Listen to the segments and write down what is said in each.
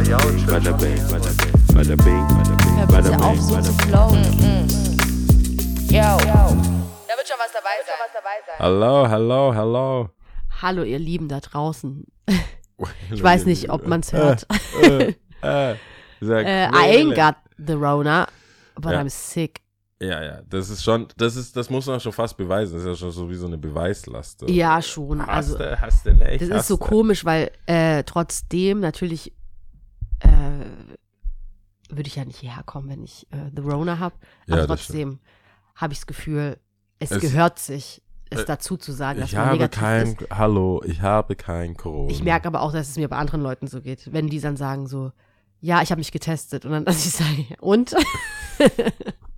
Bada bing, bada bing, bada bing, bada bing, Hör bada bitte auf, bing, so bada zu bing. flowen. Yo. Da wird schon was dabei sein. Hallo, hallo, hallo. Hallo, ihr Lieben da draußen. Ich weiß nicht, ob man es hört. Äh, äh, Äh, I ain't got the Rona, but Ja. I'm sick. Ja, ja, das ist schon, das ist, das muss man schon fast beweisen. Das ist ja schon so wie so eine Beweislast. Ja, schon. Hast Also, du, hast du nicht. das ist so du. komisch, weil äh, trotzdem natürlich äh, würde ich ja nicht hierher kommen, wenn ich äh, the Rona habe. Ja, Aber das trotzdem habe ich das Gefühl, es, Es- gehört sich, es äh, dazu zu sagen, dass Ich man habe negativ kein, ist. hallo, ich habe kein Corona. Ich merke aber auch, dass es mir bei anderen Leuten so geht. Wenn die dann sagen so, ja, ich habe mich getestet. Und dann, dass ich sage, und?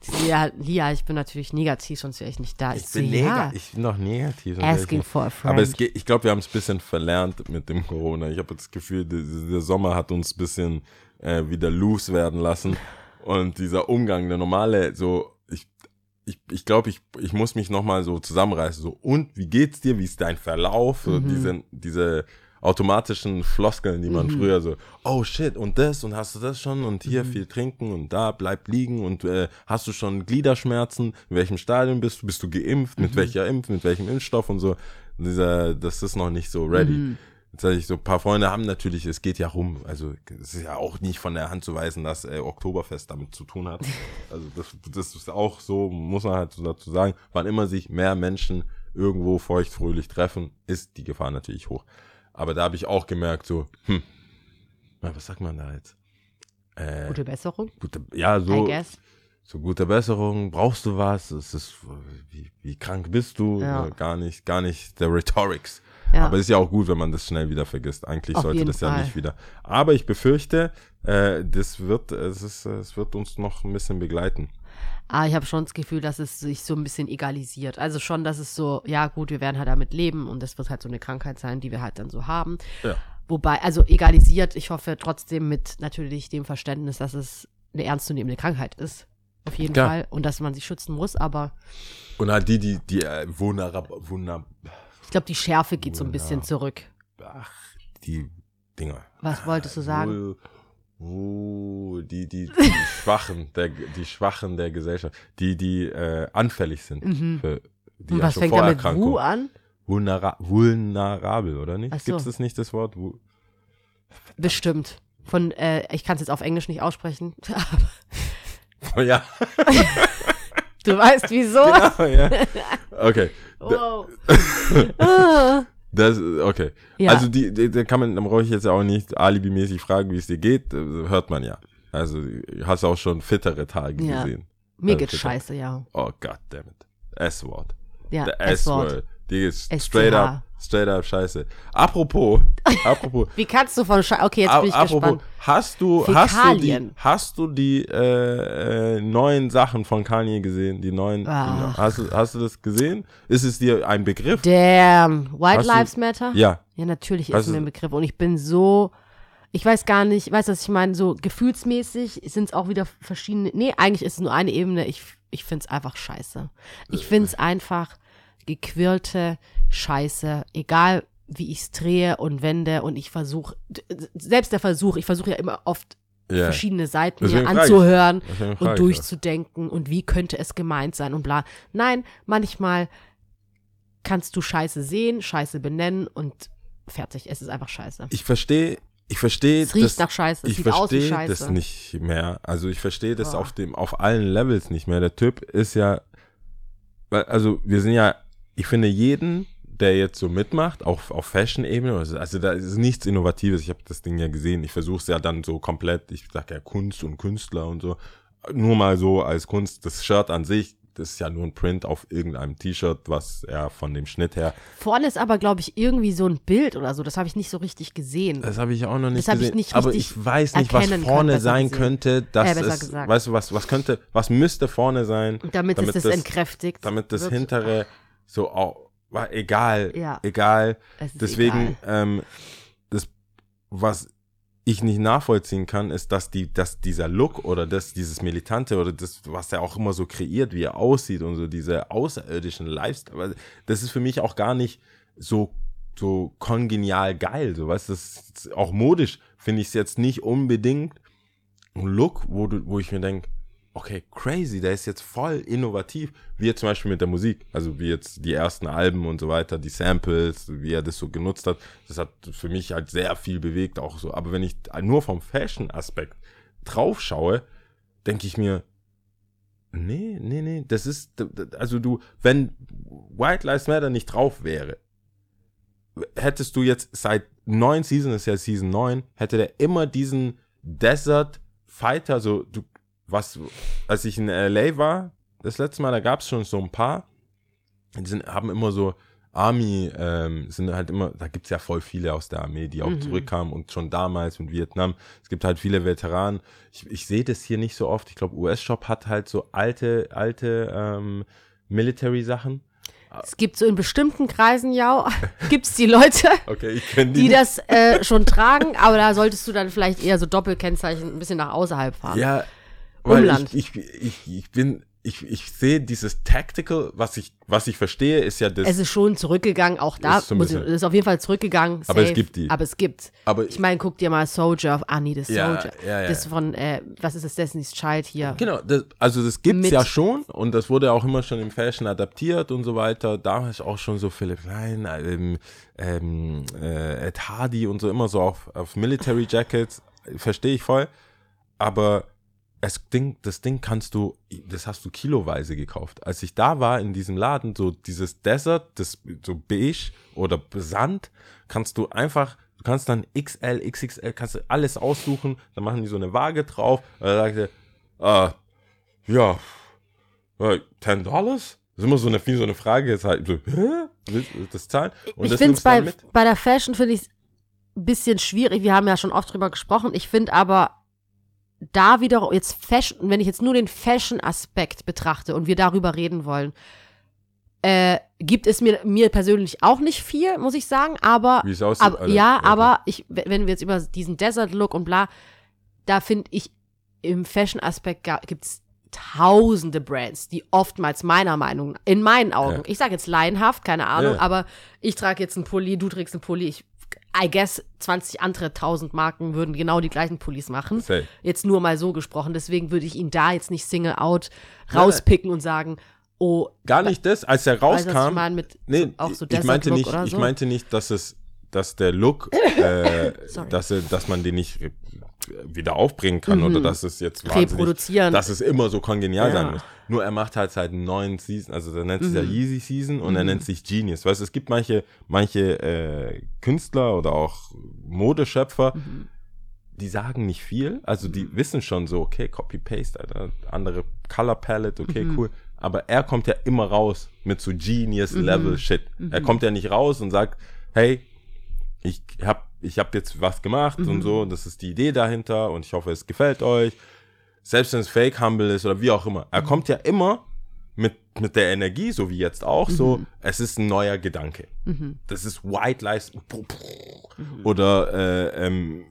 so, ja, Lia, ich bin natürlich negativ, sonst wäre ich nicht da. ich so, bin, ja, nega ich bin noch negativ. asking for a friend. Aber es ich glaube, wir haben es ein bisschen verlernt mit dem Corona. Ich habe das Gefühl, der, der Sommer hat uns ein bisschen äh, wieder loose werden lassen. Und dieser Umgang, der normale, so, ich, ich, ich glaube, ich, ich muss mich nochmal so zusammenreißen. So, und wie geht's dir? Wie ist dein Verlauf? So, Mhm. diese, diese automatischen Floskeln, die man früher so, oh shit, und das, und hast du das schon? Und hier Mhm. viel trinken und da bleib liegen und äh, hast du schon Gliederschmerzen? In welchem Stadium bist du? Bist du geimpft? Mhm. Mit welcher Impf? Mit welchem Impfstoff und so? Dieser, das ist noch nicht so ready. Mhm. Jetzt ich so, ein paar Freunde haben natürlich, es geht ja rum, also es ist ja auch nicht von der Hand zu weisen, dass äh, Oktoberfest damit zu tun hat. Also das, das ist auch so, muss man halt so dazu sagen, wann immer sich mehr Menschen irgendwo feuchtfröhlich treffen, ist die Gefahr natürlich hoch. Aber da habe ich auch gemerkt, so, hm, was sagt man da jetzt? Äh, Gute Besserung, gute, ja, so, so gute Besserung, brauchst du was? Es ist, wie, wie krank bist du? Ja. Äh, Gar nicht, gar nicht der Rhetorics. Ja. Aber ist ja auch gut, wenn man das schnell wieder vergisst. Eigentlich Auf sollte das ja Fall. nicht wieder. Aber ich befürchte, äh, das wird, es ist, es wird uns noch ein bisschen begleiten. Ah, ich habe schon das Gefühl, dass es sich so ein bisschen egalisiert. Also schon, dass es so, ja gut, wir werden halt damit leben und das wird halt so eine Krankheit sein, die wir halt dann so haben. Ja. Wobei, also egalisiert, ich hoffe trotzdem mit natürlich dem Verständnis, dass es eine ernstzunehmende Krankheit ist. Auf jeden Klar. Fall. Und dass man sich schützen muss, aber Und halt die, die, die äh, vulnerab, vulner, ich glaube, die Schärfe geht so ein bisschen zurück. ach, die Dinger. Was wolltest du sagen? Wohl- wohl, die, die, die Schwachen, der, die Schwachen der Gesellschaft, die, die äh, anfällig sind Mhm. für die Und was fängt da mit. Wu an? Vulnera vulnerabel, oder nicht? Ach so. Gibt es das nicht, das Wort? Vu- Bestimmt. Von, äh, ich kann es jetzt auf Englisch nicht aussprechen. aber ja, du weißt wieso? genau, ja. Okay. Wow. Das, okay. Ja. Also die, die, da kann man, dann brauche ich jetzt ja auch nicht alibimäßig fragen, wie es dir geht. Hört man ja. Also hast auch schon fittere Tage Ja. gesehen. Mir Also geht's scheiße, ja. Oh God damn it. S-Wort. Ja, S-Wort. S-Wort. Die SCH. straight up, straight up scheiße. Apropos, apropos, Wie kannst du von Scheiße, okay, jetzt bin ich apropos, gespannt. hast du, hast du die, hast du die äh, äh, neuen Sachen von Kanye gesehen? Die neuen, die, hast du, hast du das gesehen? Ist es dir ein Begriff? Damn, White Hast du- Lives Matter? Ja. Ja, natürlich ist mir du- ein Begriff und ich bin so, ich weiß gar nicht, weißt du, was ich meine, so gefühlsmäßig sind es auch wieder verschiedene, nee, eigentlich ist es nur eine Ebene, ich, ich finde es einfach scheiße. Ich finde es einfach gequirlte Scheiße, egal wie ich es drehe und wende und ich versuche, selbst der Versuch, ich versuche ja immer oft Ja. verschiedene Seiten Deswegen mir anzuhören und durchzudenken und wie könnte es gemeint sein und bla. Nein, manchmal kannst du Scheiße sehen, Scheiße benennen und fertig. Es ist einfach Scheiße. Ich verstehe, ich verstehe Es riecht das, nach Scheiße, es ich sieht aus wie verstehe das nicht mehr. Also ich verstehe das Boah. auf dem, auf allen Levels nicht mehr. Der Typ ist ja, also wir sind ja, ich finde jeden, der jetzt so mitmacht, auch auf Fashion-Ebene, also, also da ist nichts Innovatives. Ich habe das Ding ja gesehen. Ich versuche es ja dann so komplett, ich sag ja Kunst und Künstler und so, nur mal so als Kunst. Das Shirt an sich, das ist ja nur ein Print auf irgendeinem T-Shirt, was er von dem Schnitt her Vorne ist aber, glaube ich, irgendwie so ein Bild oder so. Das habe ich nicht so richtig gesehen. Das habe ich auch noch nicht Das hab ich gesehen. nicht aber ich weiß nicht, was vorne können, sein gesehen. könnte. Das Äh, ist, gesagt. weißt du, was, was könnte, was müsste vorne sein, damit, es das, entkräftigt. damit das wird. hintere so auch, war egal, Ja. egal. Deswegen, egal. ähm, das, was ich nicht nachvollziehen kann, ist, dass die, dass dieser Look oder das, dieses Militante oder das, was er auch immer so kreiert, wie er aussieht und so diese außerirdischen Lifestyle, das ist für mich auch gar nicht so so kongenial geil, so weißt das ist auch modisch finde ich es jetzt nicht unbedingt ein Look, wo du, wo ich mir denke, okay, crazy, der ist jetzt voll innovativ, wie jetzt zum Beispiel mit der Musik, also wie jetzt die ersten Alben und so weiter, die Samples, wie er das so genutzt hat, das hat für mich halt sehr viel bewegt, auch so. Aber wenn ich nur vom Fashion-Aspekt drauf schaue, denke ich mir, nee, nee, nee, das ist, also du, wenn White Lives Matter nicht drauf wäre, hättest du jetzt seit neun Season, ist ja Season 9, hätte der immer diesen Desert Fighter, so du, was, als ich in LA war, das letzte Mal, da gab es schon so ein paar, die sind, haben immer so Army, ähm, sind halt immer, da gibt es ja voll viele aus der Armee, die auch mhm. zurückkamen und schon damals in Vietnam. Es gibt halt viele Veteranen. Ich, ich sehe das hier nicht so oft. Ich glaube, US-Shop hat halt so alte, alte ähm, Military-Sachen. Es gibt so in bestimmten Kreisen, ja, gibt es die Leute, okay, die, die das äh, schon tragen, aber da solltest du dann vielleicht eher so Doppelkennzeichen ein bisschen nach außerhalb fahren. Ja, Umland. Ich, ich, ich, ich bin ich, ich sehe dieses Tactical, was ich, was ich verstehe, ist ja das. Es ist schon zurückgegangen, auch da ist, muss, ist auf jeden Fall zurückgegangen. Safe, aber es gibt die. Aber es gibt. Aber ich meine, guck dir mal Soldier auf Ah, nee, das ja, Soldier. Ja, ja. Das von, äh, was ist das, Destiny's Child hier? Genau, das, also das gibt's ja schon und das wurde auch immer schon im Fashion adaptiert und so weiter. Da ist auch schon so Philipp Klein, ähm, ähm, äh, Ed Hardy und so immer so auf, auf Military Jackets. Verstehe ich voll. Aber das Ding, das Ding kannst du, das hast du kiloweise gekauft. Als ich da war in diesem Laden, so dieses Desert, das so beige oder Sand, kannst du einfach, du kannst dann XL, XXL, kannst du alles aussuchen, dann machen die so eine Waage drauf, und dann sagt er, äh, ja, äh, 10 Dollars? Das ist immer so eine, so eine Frage, ist halt so, hä? Das zahlen? Und ich finde es bei, bei der Fashion finde ich ein bisschen schwierig. Wir haben ja schon oft drüber gesprochen. Ich finde aber, da wieder jetzt Fashion, wenn ich jetzt nur den Fashion-Aspekt betrachte und wir darüber reden wollen, äh, gibt es mir, mir persönlich auch nicht viel, muss ich sagen, aber, Wie es aussieht, Alter. ja, okay. aber ich, wenn wir jetzt über diesen Desert-Look und bla, da finde ich im Fashion-Aspekt gibt es tausende Brands, die oftmals meiner Meinung, in meinen Augen, Ja. ich sage jetzt laienhaft, keine Ahnung, Ja. aber ich trage jetzt einen Pulli, du trägst einen Pulli, ich I guess 20 andere 1000 Marken würden genau die gleichen Pullis machen. Safe. Jetzt nur mal so gesprochen. Deswegen würde ich ihn da jetzt nicht Single out rauspicken und sagen, oh, Gar nicht das, als er weißt du, was ich rauskam. mit Nee, so, auch so ich meinte nicht, oder ich so? meinte nicht, dass es, dass der Look, äh, dass, er, dass man den nicht wieder aufbringen kann oder dass es jetzt Mhm. Reproduzieren. dass es immer so kongenial Ja. sein muss. Nur er macht halt seit neun Season, also er nennt sich Mhm. ja Yeezy Season und er nennt sich Genius. Weißt du, es gibt manche, manche äh, Künstler oder auch Modeschöpfer, Mhm. die sagen nicht viel, also die wissen schon so, okay, Copy-Paste, Alter, andere Color Palette, okay, Mhm. cool. Aber er kommt ja immer raus mit so Mhm. Genius-Level-Shit. Er kommt ja nicht raus und sagt, hey, ich hab, ich hab jetzt was gemacht Mhm. und so, und das ist die Idee dahinter und ich hoffe, es gefällt euch. Selbst wenn es Fake Humble ist oder wie auch immer. Mhm. Er kommt ja immer mit, mit der Energie, so wie jetzt auch, so, Mhm. es ist ein neuer Gedanke. Das ist White Lies oder äh, ähm,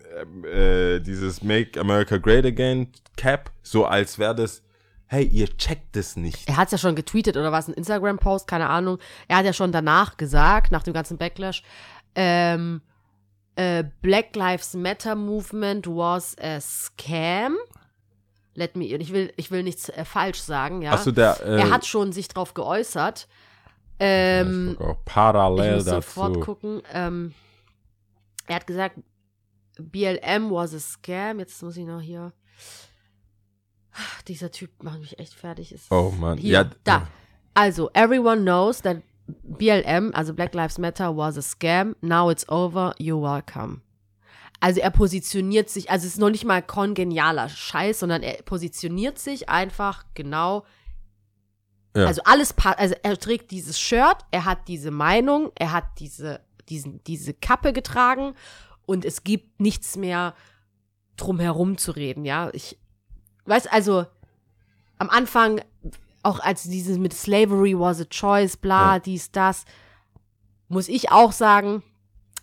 äh, dieses Make America Great Again Cap, so als wäre das, hey, ihr checkt das nicht. Er hat es ja schon getweetet oder was, ein Instagram-Post, keine Ahnung. Er hat ja schon danach gesagt, nach dem ganzen Backlash, ähm, äh, Black Lives Matter Movement was a scam. Let me, ich will, ich will nichts äh, falsch sagen, ja. Achso, der, äh, er hat schon sich drauf geäußert. Ähm, ich guck auch ich parallel muss sofort dazu. gucken. Ähm, er hat gesagt, BLM was a scam. Jetzt muss ich noch hier. Dieser Typ macht mich echt fertig. Ist Oh Mann, hier, ja, da. Also, everyone knows that BLM, also Black Lives Matter, was a scam. Now it's over. You're welcome. Also er positioniert sich, also es ist noch nicht mal kongenialer Scheiß, sondern er positioniert sich einfach genau. Ja. Also alles, pa- also er trägt dieses Shirt, er hat diese Meinung, er hat diese, diesen, diese Kappe getragen und es gibt nichts mehr drumherum zu reden, ja. Ich weiß also am Anfang auch als dieses mit Slavery was a choice, bla, Ja. dies, das, muss ich auch sagen,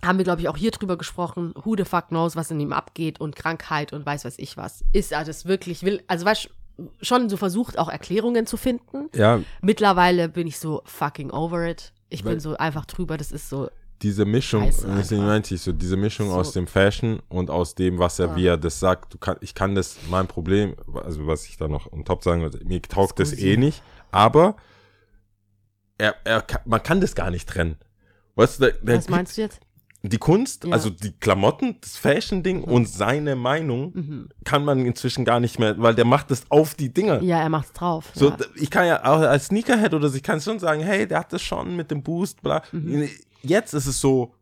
haben wir, glaube ich, auch hier drüber gesprochen, who the fuck knows, was in ihm abgeht und Krankheit und weiß was ich was. Ist er das wirklich, will, also weißt schon so versucht, auch Erklärungen zu finden. ja, Mittlerweile bin ich so fucking over it. Ich Weil- bin so einfach drüber, das ist so, diese Mischung, deswegen meinte ich so, diese Mischung So. aus dem Fashion und aus dem, was er, Ja. wie er das sagt, du kann, ich kann das, mein Problem, also was ich da noch on top sagen würde, mir taugt das Scusi. eh nicht, aber er, er, man kann das gar nicht trennen. Weißt du, der, der Was meinst du jetzt? die Kunst, Ja. also die Klamotten, das Fashion-Ding und seine Meinung Mhm. kann man inzwischen gar nicht mehr, weil der macht das auf die Dinger. Ja, er macht's drauf. So, ja. ich kann ja auch als Sneakerhead oder so, ich kann schon sagen, hey, der hat das schon mit dem Boost, bla. Mhm. Jetzt ist es so,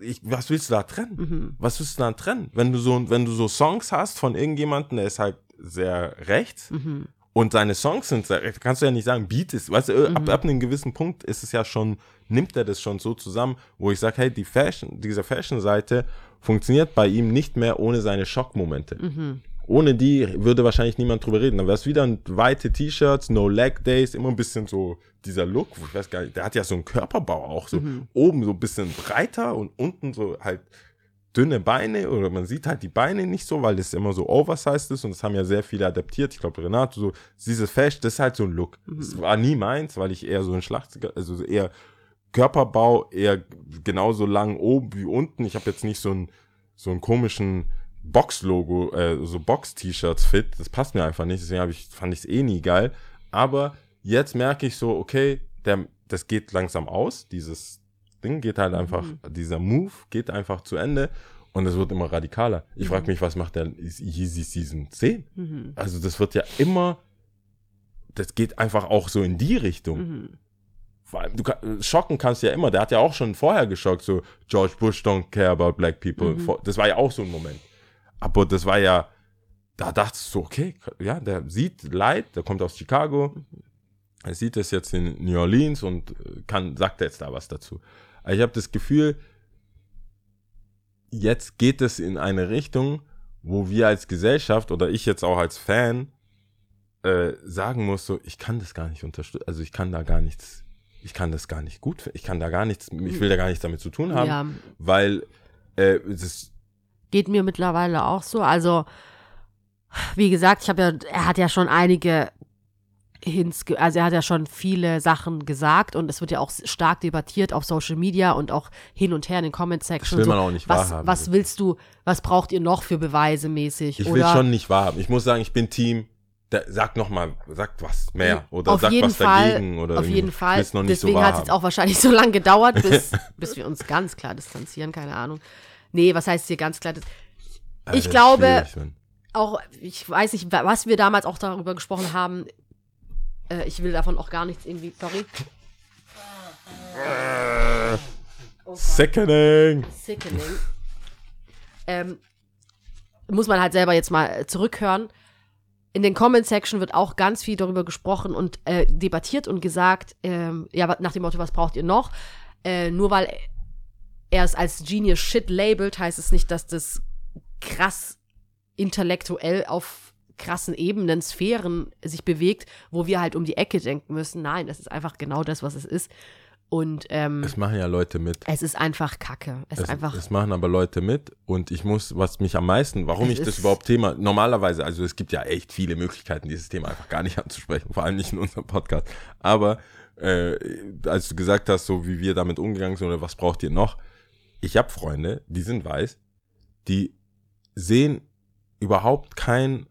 ich, was willst du da trennen? Mhm. Was willst du da trennen? Wenn du so, wenn du so Songs hast von irgendjemandem, der ist halt sehr rechts Mhm. und seine Songs sind sehr rechts, kannst du ja nicht sagen, Beat ist, weißt du, Mhm. ab, ab einem gewissen Punkt ist es ja schon, nimmt er das schon so zusammen, wo ich sage, hey, die Fashion, diese Fashion-Seite funktioniert bei ihm nicht mehr ohne seine Schockmomente. Mhm. Ohne die würde wahrscheinlich niemand drüber reden. Dann wäre es wieder ein weite T-Shirts, No Leg Days, immer ein bisschen so dieser Look, ich weiß gar nicht, der hat ja so einen Körperbau auch, so Mhm. oben so ein bisschen breiter und unten so halt dünne Beine oder man sieht halt die Beine nicht so, weil das immer so oversized ist und das haben ja sehr viele adaptiert. Ich glaube, Renato, so dieses Fashion, das ist halt so ein Look. Das war nie meins, weil ich eher so ein Schlachtiger, also eher Körperbau, eher genauso lang oben wie unten. Ich habe jetzt nicht so einen, so einen komischen Box-Logo, äh, so Box-T-Shirts fit. Das passt mir einfach nicht, deswegen hab ich, fand ich es eh nie geil. Aber jetzt merke ich so, okay, der, das geht langsam aus, dieses Ding geht halt einfach, dieser Move geht einfach zu Ende und es wird immer radikaler. Ich frage mich, was macht der Yeezy Season 10? Mhm. Also das wird ja immer, das geht einfach auch so in die Richtung. Mhm. Vor allem, du kann, schocken kannst du ja immer. Der hat ja auch schon vorher geschockt, so George Bush don't care about black people. Vor- Das war ja auch so ein Moment. Aber das war ja, da dachtest du, okay, ja, der sieht Leid, der kommt aus Chicago, er sieht das jetzt in New Orleans und äh, kann, sagt jetzt da was dazu. Aber ich habe das Gefühl, jetzt geht es in eine Richtung, wo wir als Gesellschaft oder ich jetzt auch als Fan äh, sagen muss, so, ich kann das gar nicht unterstützen, also ich kann da gar nichts, ich kann das gar nicht gut, ich kann da gar nichts, ich will da gar nichts damit zu tun haben, Ja, weil äh, das, geht mir mittlerweile auch so. Also, wie gesagt, ich habe ja, er hat ja schon einige Hints, also er hat ja schon viele Sachen gesagt und es wird ja auch stark debattiert auf Social Media und auch hin und her in den Comment das Section. will so, man auch nicht was, wahrhaben. was willst du, was braucht ihr noch für Beweise mäßig? ich Oder will schon nicht wahrhaben. Ich muss sagen, ich bin Team, der, sag noch mal, sag was mehr oder auf sag jeden was Fall, dagegen oder auf jeden Fall. Deswegen so hat es jetzt auch wahrscheinlich so lange gedauert, bis, bis wir uns ganz klar distanzieren, keine Ahnung. Nee, was heißt hier ganz klar? Das- Alter, ich glaube- auch, ich weiß nicht, wa- was wir damals auch darüber gesprochen haben. Äh, ich will davon auch gar nichts irgendwie, sorry. Sickening. Sickening. ähm, muss man halt selber jetzt mal äh, zurückhören. In den Comment-Section wird auch ganz viel darüber gesprochen und äh, debattiert und gesagt, ähm, ja, nach dem Motto, was braucht ihr noch? Äh, nur weil er es als Genius Shit labelt, heißt es nicht, dass das krass intellektuell auf krassen Ebenen, Sphären sich bewegt, wo wir halt um die Ecke denken müssen. Nein, das ist einfach genau das, was es ist. Und ähm, Es machen ja Leute mit. es ist einfach Kacke. Es, Es, ist einfach. es machen aber Leute mit und ich muss, was mich am meisten, warum ich das überhaupt Thema, normalerweise, also es gibt ja echt viele Möglichkeiten, dieses Thema einfach gar nicht anzusprechen, vor allem nicht in unserem Podcast. Aber äh, als du gesagt hast, so wie wir damit umgegangen sind oder was braucht ihr noch, ich habe Freunde, die sind weiß, die sehen überhaupt kein,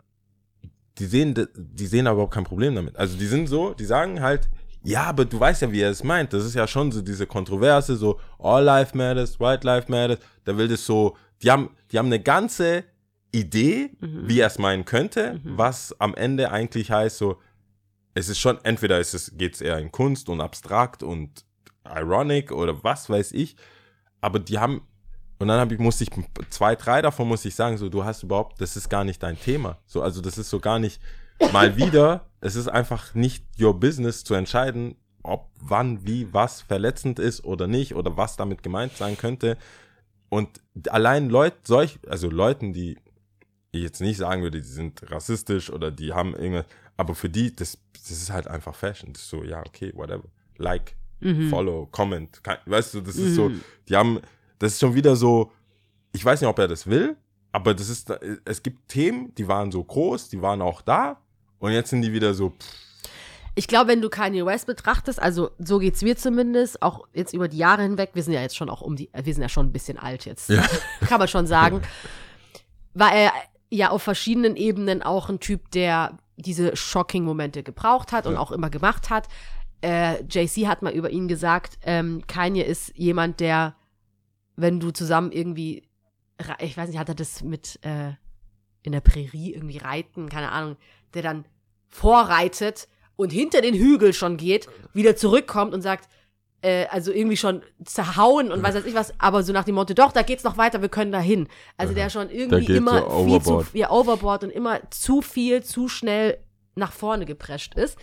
die sehen, die sehen aber überhaupt kein Problem damit. Also die sind so, die sagen halt, ja, aber du weißt ja, wie er es meint. Das ist ja schon so diese Kontroverse, so All Life Matters, White Life Matters. Da will das so, die haben, die haben eine ganze Idee, wie er es meinen könnte, was am Ende eigentlich heißt, so, es ist schon, entweder ist es, geht es eher in Kunst und abstrakt und ironic oder was weiß ich, aber die haben, und dann ich, musste ich, zwei, drei davon muss ich sagen, so, du hast überhaupt, das ist gar nicht dein Thema. So, also das ist so gar nicht, mal wieder, es ist einfach nicht your business zu entscheiden, ob, wann, wie, was verletzend ist oder nicht oder was damit gemeint sein könnte. Und allein Leute, solch, also Leuten, die ich jetzt nicht sagen würde, die sind rassistisch oder die haben irgendwas, aber für die, das, das ist halt einfach Fashion. Das ist so, ja, okay, whatever. Like, follow, comment. Weißt du, das ist so, die haben, das ist schon wieder so, ich weiß nicht, ob er das will, aber das ist, es gibt Themen, die waren so groß, die waren auch da und jetzt sind die wieder so, pff, Ich glaube, wenn du Kanye West betrachtest, also so geht's mir zumindest, auch jetzt über die Jahre hinweg, wir sind ja jetzt schon auch um die, wir sind ja schon ein bisschen alt jetzt, Ja. kann man schon sagen, war er ja auf verschiedenen Ebenen auch ein Typ, der diese Shocking-Momente gebraucht hat und Ja. auch immer gemacht hat. Äh, JC hat mal über ihn gesagt, ähm, Kanye ist jemand, der, wenn du zusammen irgendwie, ich weiß nicht, hat er das mit äh, in der Prärie irgendwie reiten, keine Ahnung, der dann vorreitet und hinter den Hügel schon geht, wieder zurückkommt und sagt, äh, also irgendwie schon zerhauen und weiß weiß ich was, aber so nach dem Motto, doch, da geht's noch weiter, wir können da hin. Also der schon irgendwie immer so viel zu, ja, overboard und immer zu viel, zu schnell nach vorne geprescht ist.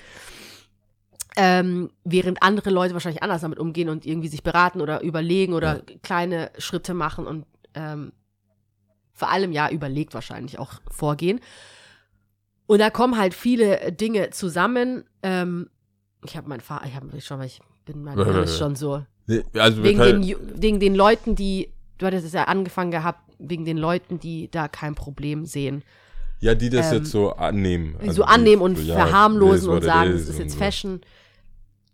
Ähm, während andere Leute wahrscheinlich anders damit umgehen und irgendwie sich beraten oder überlegen oder Ja. kleine Schritte machen und ähm, vor allem ja überlegt wahrscheinlich auch vorgehen. Und da kommen halt viele Dinge zusammen. Ähm, ich habe meinen Vater, ich habe schon, weil ich bin mein Mann ist schon so. Nee, Also Wegen den, wegen den Leuten, die, du hattest es ja angefangen gehabt, wegen den Leuten, die da kein Problem sehen. ja, die das ähm, jetzt so annehmen. Also so annehmen und so, ja, verharmlosen und sagen, es ist jetzt so. Fashion.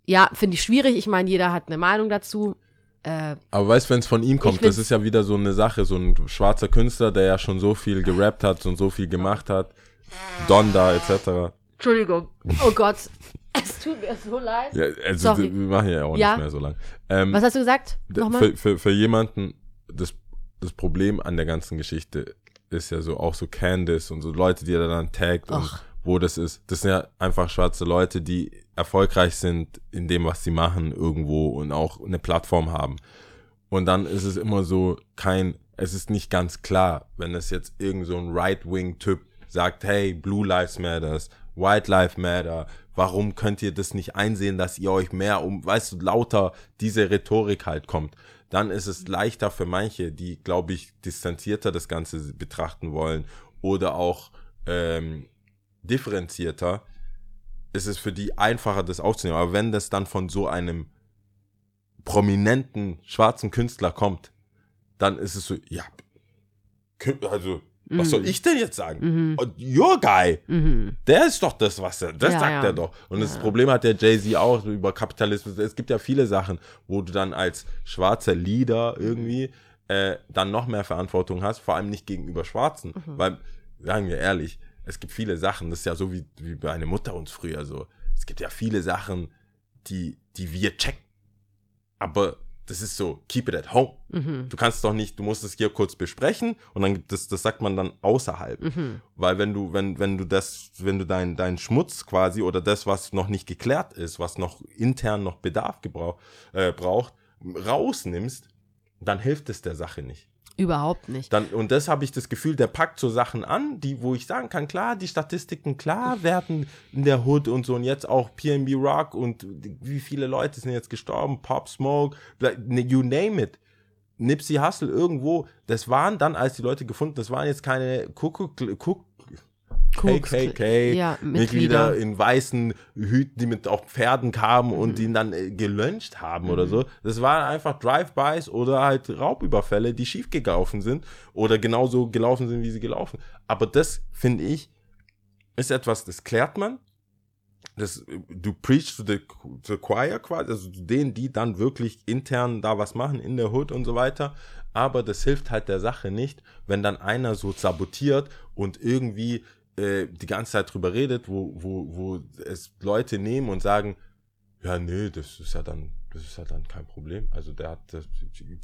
Ja, finde ich schwierig. Ich meine, jeder hat eine Meinung dazu. Äh, Aber weißt du, wenn es von ihm kommt, das ist ja wieder so eine Sache, so ein schwarzer Künstler, der ja schon so viel gerappt hat und so viel gemacht hat. Donda etc. Entschuldigung. Oh Gott. Es tut mir so leid. Ja, also Sorry. wir machen ja auch Ja. nicht mehr so lang. Ähm, Was hast du gesagt? Nochmal? für, für, für jemanden, das, das Problem an der ganzen Geschichte ist ja so auch so Candice und so Leute, die er dann taggt und Ach. wo das ist. Das sind ja einfach schwarze Leute, die erfolgreich sind in dem, was sie machen irgendwo und auch eine Plattform haben. Und dann ist es immer so kein, es ist nicht ganz klar, wenn es jetzt irgend so ein Right-Wing-Typ sagt, hey, Blue Lives Matters, White Lives Matter, warum könnt ihr das nicht einsehen, dass ihr euch mehr um, weißt du, lauter diese Rhetorik halt kommt. Dann ist es leichter für manche, die, glaube ich, distanzierter das Ganze betrachten wollen oder auch ähm, differenzierter, ist es für die einfacher, das aufzunehmen. Aber wenn das dann von so einem prominenten schwarzen Künstler kommt, dann ist es so, ja, also, was soll ich denn jetzt sagen? Und Your guy, Mhm. der ist doch das, was er, das Ja, sagt ja. er doch. Und das Problem hat der Jay-Z auch über Kapitalismus. Es gibt ja viele Sachen, wo du dann als schwarzer Leader irgendwie äh, dann noch mehr Verantwortung hast, vor allem nicht gegenüber Schwarzen. Mhm. Weil, sagen wir ehrlich, es gibt viele Sachen, das ist ja so wie, wie bei einer Mutter uns früher so. Es gibt ja viele Sachen, die, die wir checken. Aber das ist so, keep it at home. Mhm. Du kannst doch nicht, du musst es hier kurz besprechen und dann gibt es, das sagt man dann außerhalb. Mhm. Weil wenn du, wenn, wenn du das, wenn du deinen deinen Schmutz quasi oder das, was noch nicht geklärt ist, was noch intern noch Bedarf gebrauch, äh, braucht, rausnimmst, dann hilft es der Sache nicht. Überhaupt nicht. Dann, und das habe ich das Gefühl, der packt so Sachen an, die, wo ich sagen kann, klar, die Statistiken, klar, werden in der Hood und so und jetzt auch PNB Rock und wie viele Leute sind jetzt gestorben, Pop Smoke, ne, you name it. Nipsey Hussle irgendwo, das waren dann, als die Leute gefunden, das waren jetzt keine Kuckuck, Kuck, Koks- KKK, ja, in weißen Hüten, die mit auch Pferden kamen Mhm. und die ihn dann äh, haben oder so. Das waren einfach Drive-Bys oder halt Raubüberfälle, die schief gelaufen sind oder genauso gelaufen sind, wie sie gelaufen. Aber das, finde ich, ist etwas, das klärt man. Das, äh, du preach to the, to the choir quasi, also zu denen, die dann wirklich intern da was machen in der Hood und so weiter. Aber das hilft halt der Sache nicht, wenn dann einer so sabotiert und irgendwie äh, die ganze Zeit drüber redet, wo, wo, wo es Leute nehmen und sagen, ja, nee, das ist ja dann, das ist ja dann kein Problem. Also der hat das,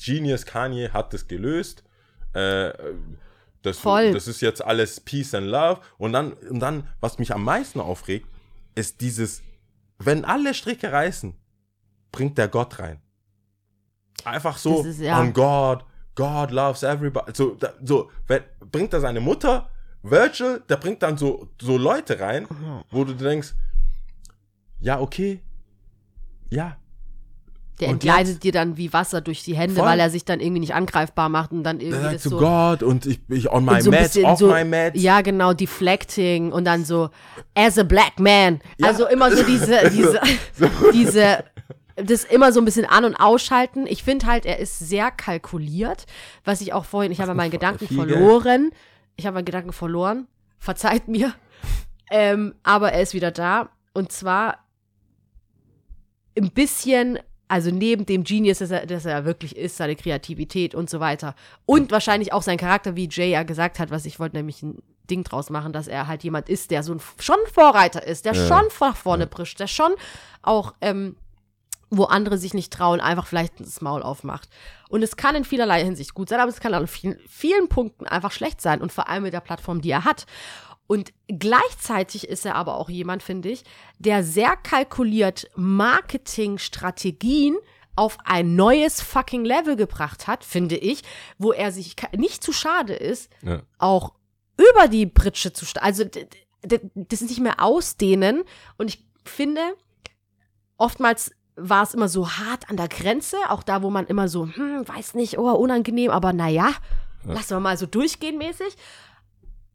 Genius Kanye hat das gelöst. Äh, das, Voll. das ist jetzt alles Peace and Love. Und dann, und dann, was mich am meisten aufregt, ist dieses, wenn alle Stricke reißen, bringt der Gott rein. Einfach so, ist, ja. on God, God loves everybody. So, da, so wenn, bringt er seine Mutter, Virgil, der bringt dann so, so Leute rein, wo du denkst, ja, okay, ja, Der Und entgleitet jetzt- dir dann wie Wasser durch die Hände, Voll. weil er sich dann irgendwie nicht angreifbar macht und dann der irgendwie sagt das so, so. Gott und ich, ich on my so meds, off so, my meds. ja genau, deflecting und dann so, as a black man. Ja. Also immer so diese, diese, diese, das immer so ein bisschen an- und ausschalten. Ich finde halt, er ist sehr kalkuliert, was ich auch vorhin, ich habe meinen Gedanken viel Geld. Ich habe meinen Gedanken verloren. Verzeiht mir. Ähm, aber er ist wieder da. Und zwar ein bisschen, also neben dem Genius, dass er, dass er wirklich ist, seine Kreativität und so weiter. Und wahrscheinlich auch sein Charakter, wie Jay ja gesagt hat, was ich wollte nämlich ein Ding draus machen, dass er halt jemand ist, der so ein, schon Vorreiter ist, der Ja. schon nach vorne prischt, der schon auch, ähm, wo andere sich nicht trauen, einfach vielleicht das Maul aufmacht. Und es kann in vielerlei Hinsicht gut sein, aber es kann auch in vielen, vielen Punkten einfach schlecht sein und vor allem mit der Plattform, die er hat. Und gleichzeitig ist er aber auch jemand, finde ich, der sehr kalkuliert Marketingstrategien auf ein neues fucking Level gebracht hat, finde ich, wo er sich nicht zu schade ist, Ja. auch über die Pritsche zu sta- Also das nicht mehr ausdehnen. Und ich finde, oftmals war es immer so hart an der Grenze, auch da, wo man immer so, hm, weiß nicht, oh, unangenehm, aber naja, lassen wir mal so durchgehen mäßig.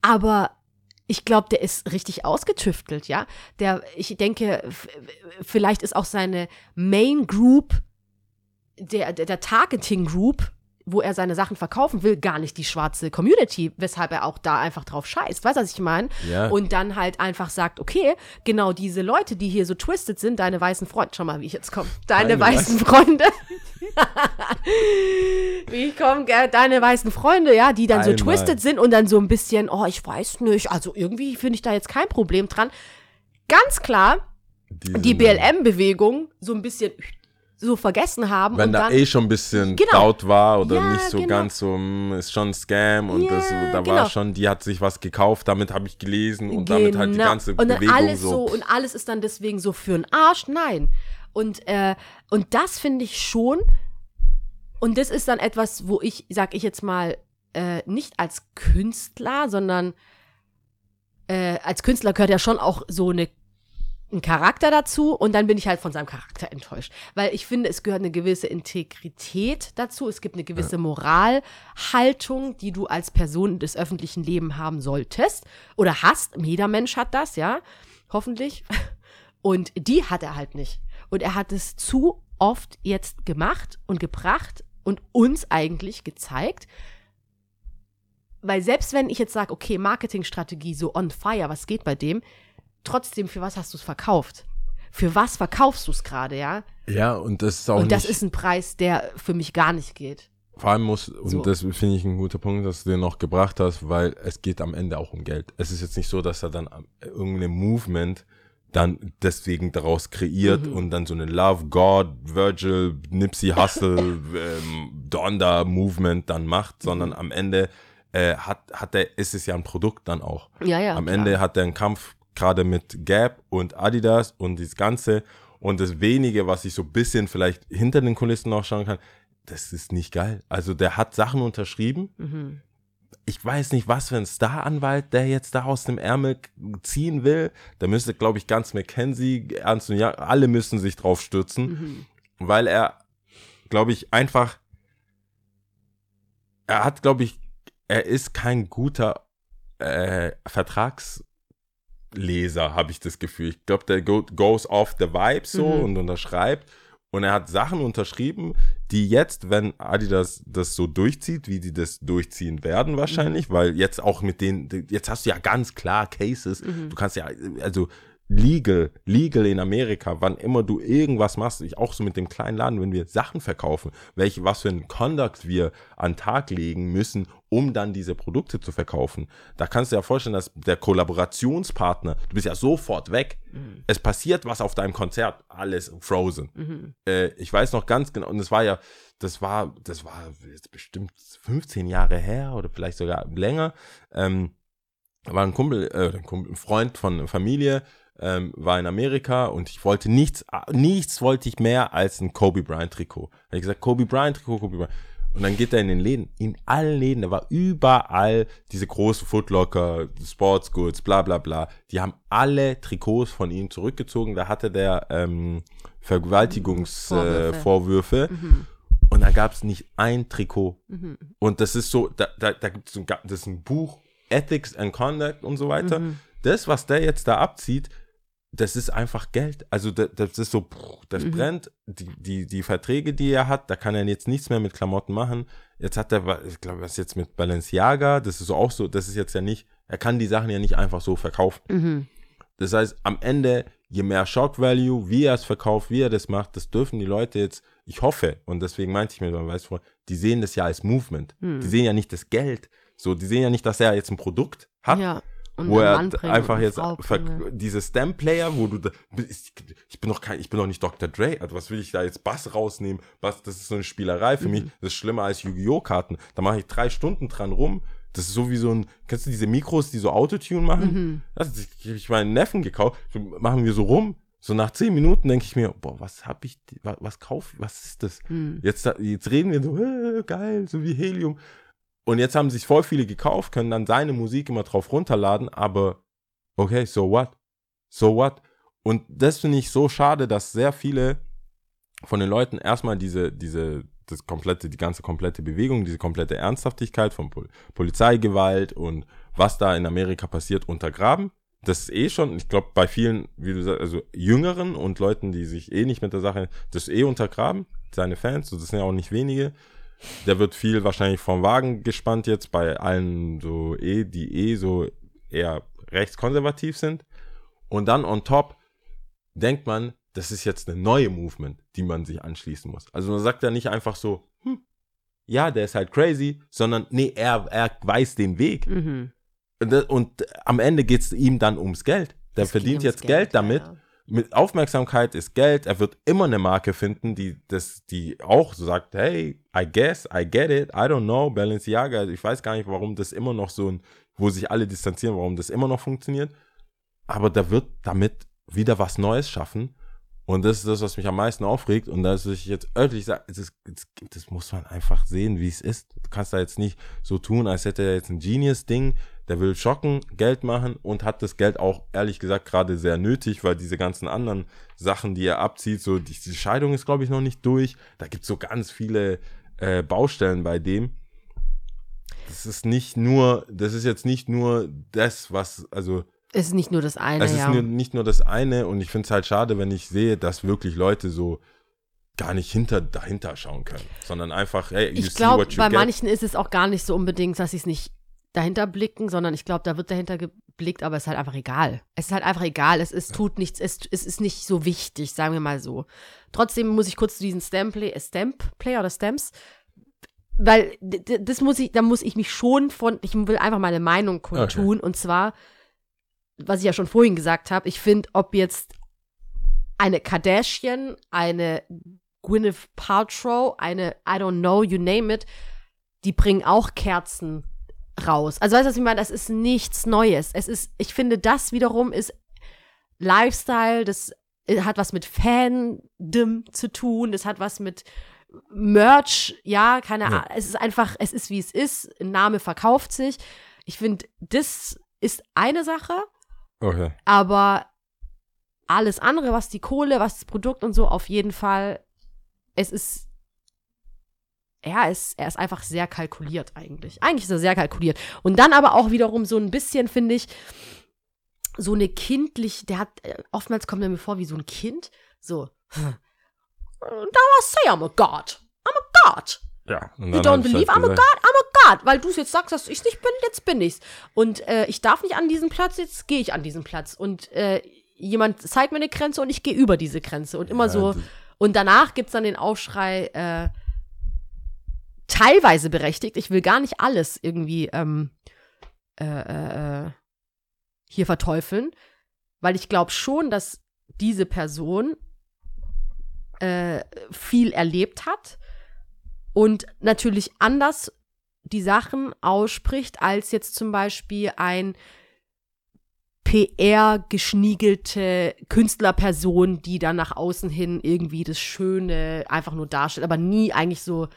Aber ich glaube, der ist richtig ausgetüftelt, ja. Der, ich denke, vielleicht ist auch seine Main Group, der, der, der Targeting Group, wo er seine Sachen verkaufen will, gar nicht die schwarze Community, weshalb er auch da einfach drauf scheißt. Weißt du, was ich meine? Ja. Und dann halt einfach sagt, okay, genau diese Leute, die hier so twisted sind, deine weißen Freunde, schau mal, wie ich jetzt komme, deine Deine weißen Freunde. wie ich komme, deine weißen Freunde, ja, die dann so Einmal. twisted sind und dann so ein bisschen, oh, ich weiß nicht, also irgendwie finde ich da jetzt kein Problem dran. Ganz klar, Diese- die BLM-Bewegung so ein bisschen so vergessen haben Wenn und da dann eh schon ein bisschen Genau. Doubt war oder Ja, nicht so genau. ganz so, hm, ist schon ein Scam und Ja, das, da genau. war schon, die hat sich was gekauft, damit habe ich gelesen und damit halt die Genau. ganze und dann Bewegung alles so. und alles ist dann deswegen so für den Arsch. Nein. Und äh, und das finde ich schon. Und das ist dann etwas, wo ich, sag ich jetzt mal, äh, nicht als Künstler, sondern äh, als Künstler gehört ja schon auch so eine ein Charakter dazu und dann bin ich halt von seinem Charakter enttäuscht. Weil ich finde, es gehört eine gewisse Integrität dazu, es gibt eine gewisse Moralhaltung, die du als Person des öffentlichen Lebens haben solltest oder hast. Jeder Mensch hat das, ja, hoffentlich. Und die hat er halt nicht. Und er hat es zu oft jetzt gemacht und gebracht und uns eigentlich gezeigt, weil selbst wenn ich jetzt sage, okay, Marketingstrategie so on fire, was geht bei dem? Trotzdem, für was hast du es verkauft? Für was verkaufst du es gerade, ja? Ja, und das ist auch Und das nicht, ist ein Preis, der für mich gar nicht geht. vor allem muss, und So. das finde ich ein guter Punkt, dass du den noch gebracht hast, weil es geht am Ende auch um Geld. Es ist jetzt nicht so, dass er dann irgendeine Movement dann deswegen daraus kreiert Mhm. und dann so eine Love, God, Virgil, Nipsey Hussle, ähm, Donda Movement dann macht, sondern Mhm. am Ende äh, hat, hat er, ist es ja ein Produkt dann auch. Ja, ja. Am klar. Ende hat er einen Kampf gerade mit Gap und Adidas und das Ganze und das wenige, was ich so ein bisschen vielleicht hinter den Kulissen noch schauen kann, das ist nicht geil. Also der hat Sachen unterschrieben. Mhm. Ich weiß nicht, was für ein Staranwalt der jetzt da aus dem Ärmel ziehen will. Da müsste, glaube ich, ganz McKenzie, Ernst und Young, alle müssen sich drauf stürzen, Mhm. weil er, glaube ich, einfach, er hat, glaube ich, er ist kein guter äh, Vertragsleser, habe ich das Gefühl. Ich glaube, der go, goes off the vibe so Mhm. und unterschreibt. Und er hat Sachen unterschrieben, die jetzt, wenn Adidas das so durchzieht, wie die das durchziehen werden wahrscheinlich, weil jetzt auch mit den, jetzt hast du ja ganz klar Cases, du kannst ja, also legal, legal in Amerika, wann immer du irgendwas machst, ich auch so mit dem kleinen Laden, wenn wir Sachen verkaufen, welche, was für einen Conduct wir an Tag legen müssen, um dann diese Produkte zu verkaufen. Da kannst du dir ja vorstellen, dass der Kollaborationspartner, du bist ja sofort weg. Es passiert was auf deinem Konzert, alles frozen. Mhm. Äh, ich weiß noch ganz genau, und es war ja, das war, das war jetzt bestimmt 15 Jahre her oder vielleicht sogar länger. Ähm, war ein Kumpel, äh, ein Kumpel, ein Freund von Familie, ähm, war in Amerika und ich wollte nichts, nichts wollte ich mehr als ein Kobe Bryant Trikot. Da ich gesagt, Kobe Bryant Trikot, Kobe Bryant. Und dann geht er in den Läden, in allen Läden, da war überall diese großen Footlocker, Sports Goods, bla bla bla. Die haben alle Trikots von ihm zurückgezogen. Da hatte der ähm, Vergewaltigungsvorwürfe. Äh. Vorwürfe. Und da gab es nicht ein Trikot. Mhm. Und das ist so, da, da, da gibt es ein, ga- das ist ein Buch, Ethics and Conduct und so weiter. Mhm. Das, was der jetzt da abzieht, das ist einfach Geld. Also das, das ist so, das Mhm. brennt. Die, die, die Verträge, die er hat, da kann er jetzt nichts mehr mit Klamotten machen. Jetzt hat er, ich glaube, was jetzt mit Balenciaga, das ist so auch so, das ist jetzt ja nicht, er kann die Sachen ja nicht einfach so verkaufen. Mhm. Das heißt, am Ende je mehr Shock Value, wie er es verkauft, wie er das macht, das dürfen die Leute jetzt, ich hoffe, und deswegen meinte ich mir, man weiß vor, die sehen das ja als Movement. Hm. Die sehen ja nicht das Geld. So, die sehen ja nicht, dass er jetzt ein Produkt hat, ja. Und wo er einfach jetzt diese Stamp-Player, wo du da, ich, bin doch kein, ich bin doch nicht Dr. Dre, also was will ich da jetzt Bass rausnehmen? Bass, das ist so eine Spielerei für mich, Mhm. das ist schlimmer als Yu-Gi-Oh! Karten. Da mache ich drei Stunden dran rum. Das ist so wie so ein, kennst du diese Mikros, die so Autotune machen? Mhm. Das habe ich meinen Neffen gekauft, so machen wir so rum. So nach zehn Minuten denke ich mir, boah, was hab ich, was, was kauf, was ist das? Hm. Jetzt, jetzt reden wir so, äh, geil, so wie Helium. Und jetzt haben sich voll viele gekauft, können dann seine Musik immer drauf runterladen, aber okay, so what? So what? Und das finde ich so schade, dass sehr viele von den Leuten erstmal diese, diese, das komplette, die ganze komplette Bewegung, diese komplette Ernsthaftigkeit von Pol Polizeigewalt und was da in Amerika passiert, untergraben. Das ist eh schon, ich glaube, bei vielen, wie du sagst, also Jüngeren und Leuten, die sich eh nicht mit der Sache, das ist eh untergraben, seine Fans, das sind ja auch nicht wenige. Der wird viel wahrscheinlich vom Wagen gespannt jetzt bei allen so eh, die eh so eher rechtskonservativ sind. Und dann on top denkt man, das ist jetzt eine neue Movement, die man sich anschließen muss. Also man sagt ja nicht einfach so, hm, ja, der ist halt crazy, sondern nee, er, er weiß den Weg. Mhm. Und, und am Ende geht es ihm dann ums Geld. Der Es verdient jetzt Geld, damit. ja. Mit Aufmerksamkeit ist Geld. Er wird immer eine Marke finden, die das, die auch so sagt, hey, I guess, I get it, I don't know, Balenciaga. Ich weiß gar nicht, warum das immer noch so ein, wo sich alle distanzieren, warum das immer noch funktioniert. Aber der wird damit wieder was Neues schaffen. Und das ist das, was mich am meisten aufregt. Und dass ich jetzt örtlich sage, das, das muss man einfach sehen, wie es ist. Du kannst da jetzt nicht so tun, als hätte er jetzt ein Genius-Ding. Der will schocken, Geld machen und hat das Geld auch, ehrlich gesagt, gerade sehr nötig, weil diese ganzen anderen Sachen, die er abzieht, so die, die Scheidung ist, glaube ich, noch nicht durch. Da gibt es so ganz viele äh, Baustellen bei dem. Das ist nicht nur, das ist jetzt nicht nur das, was, also Es ist nicht nur das eine, es ist ja. nur, nicht nur das eine und ich finde es halt schade, wenn ich sehe, dass wirklich Leute so gar nicht hinter, dahinter schauen können, sondern einfach, hey, you ich glaube, bei get. manchen ist es auch gar nicht so unbedingt, dass sie es nicht dahinter blicken, sondern ich glaube, da wird dahinter geblickt, aber es ist halt einfach egal. Es ist halt einfach egal, es, es tut nichts, es, es ist nicht so wichtig, sagen wir mal so. Trotzdem muss ich kurz zu diesen Stamp-Play, äh, Stamp-Play oder Stamps, weil das muss ich, da muss ich mich schon von, ich will einfach meine Meinung kundtun und zwar, was ich ja schon vorhin gesagt habe, ich finde, ob jetzt eine Kardashian, eine Gwyneth Paltrow, eine I don't know, you name it, die bringen auch Kerzen raus. Also weißt du, was ich meine? Das ist nichts Neues. Es ist, ich finde, das wiederum ist Lifestyle, das hat was mit Fandom zu tun, das hat was mit Merch, ja, keine Ja. Ahnung. Es ist einfach, es ist wie es ist, ein Name verkauft sich. Ich finde, das ist eine Sache, Okay. aber alles andere, was die Kohle, was das Produkt und so, auf jeden Fall, es ist, ja, es, er ist einfach sehr kalkuliert eigentlich. Eigentlich ist er sehr kalkuliert. Und dann aber auch wiederum so ein bisschen, finde ich, so eine kindlich, der hat, äh, oftmals kommt er mir vor wie so ein Kind, so, I say I'm a God. I'm a God. Ja. You don't believe halt I'm a God, I'm a God. Weil du es jetzt sagst, dass ich nicht bin, jetzt bin ich's. Und äh, ich darf nicht an diesen Platz, jetzt gehe ich an diesen Platz. Und äh, jemand zeigt mir eine Grenze und ich gehe über diese Grenze. Und immer Ja, so. Und danach gibt's dann den Aufschrei, äh, teilweise berechtigt. Ich will gar nicht alles irgendwie ähm, äh, äh, äh, hier verteufeln. Weil ich glaube schon, dass diese Person äh, viel erlebt hat und natürlich anders die Sachen ausspricht, als jetzt zum Beispiel ein PR-geschniegelte Künstlerperson, die dann nach außen hin irgendwie das Schöne einfach nur darstellt, aber nie eigentlich so,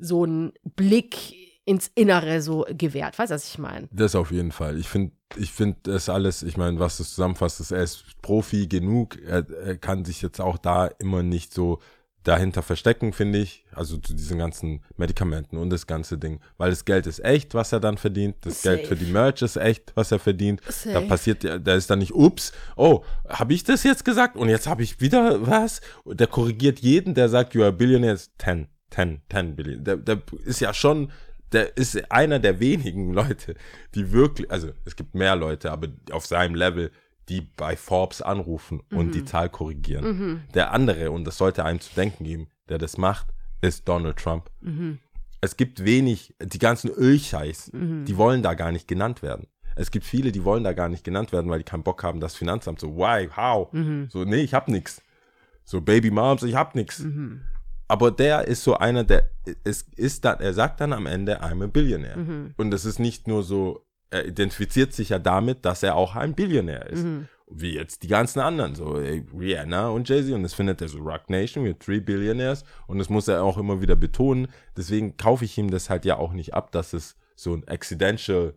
so einen Blick ins Innere so gewährt. Weißt du, was ich meine? Das auf jeden Fall. Ich finde, ich finde das alles, ich meine, was das zusammenfasst, ist, er ist Profi genug. Er, er kann sich jetzt auch da immer nicht so dahinter verstecken, finde ich. Also zu diesen ganzen Medikamenten und das ganze Ding. Weil das Geld ist echt, was er dann verdient. Das Safe. Geld für die Merch ist echt, was er verdient. Da Safe. passiert, ja- da ist dann nicht, ups, oh, habe ich das jetzt gesagt? Und jetzt habe ich wieder was? Der korrigiert jeden, der sagt, you are a billionaire, ist 10, 10, 10 Billion. Der, der ist ja schon, der ist einer der wenigen Leute, die wirklich, also es gibt mehr Leute, aber auf seinem Level, die bei Forbes anrufen und Mhm. die Zahl korrigieren. Der andere, und das sollte einem zu denken geben, der das macht, ist Donald Trump. Mhm. Es gibt wenig, die ganzen Ölscheiß, die wollen da gar nicht genannt werden. Es gibt viele, die wollen da gar nicht genannt werden, weil die keinen Bock haben, das Finanzamt so, why, how? Mhm. So, nee, ich hab nix. So, Baby Moms, ich hab nix. Aber der ist so einer, der es ist dann, er sagt dann am Ende, I'm a Billionaire. Mhm. Und es ist nicht nur so, er identifiziert sich ja damit, dass er auch ein Billionär ist. Mhm. Wie jetzt die ganzen anderen, so ey, Rihanna und Jay-Z. Und das findet er so Rock Nation mit three Billionaires. Und das muss er auch immer wieder betonen. Deswegen kaufe ich ihm das halt ja auch nicht ab, dass es so ein accidental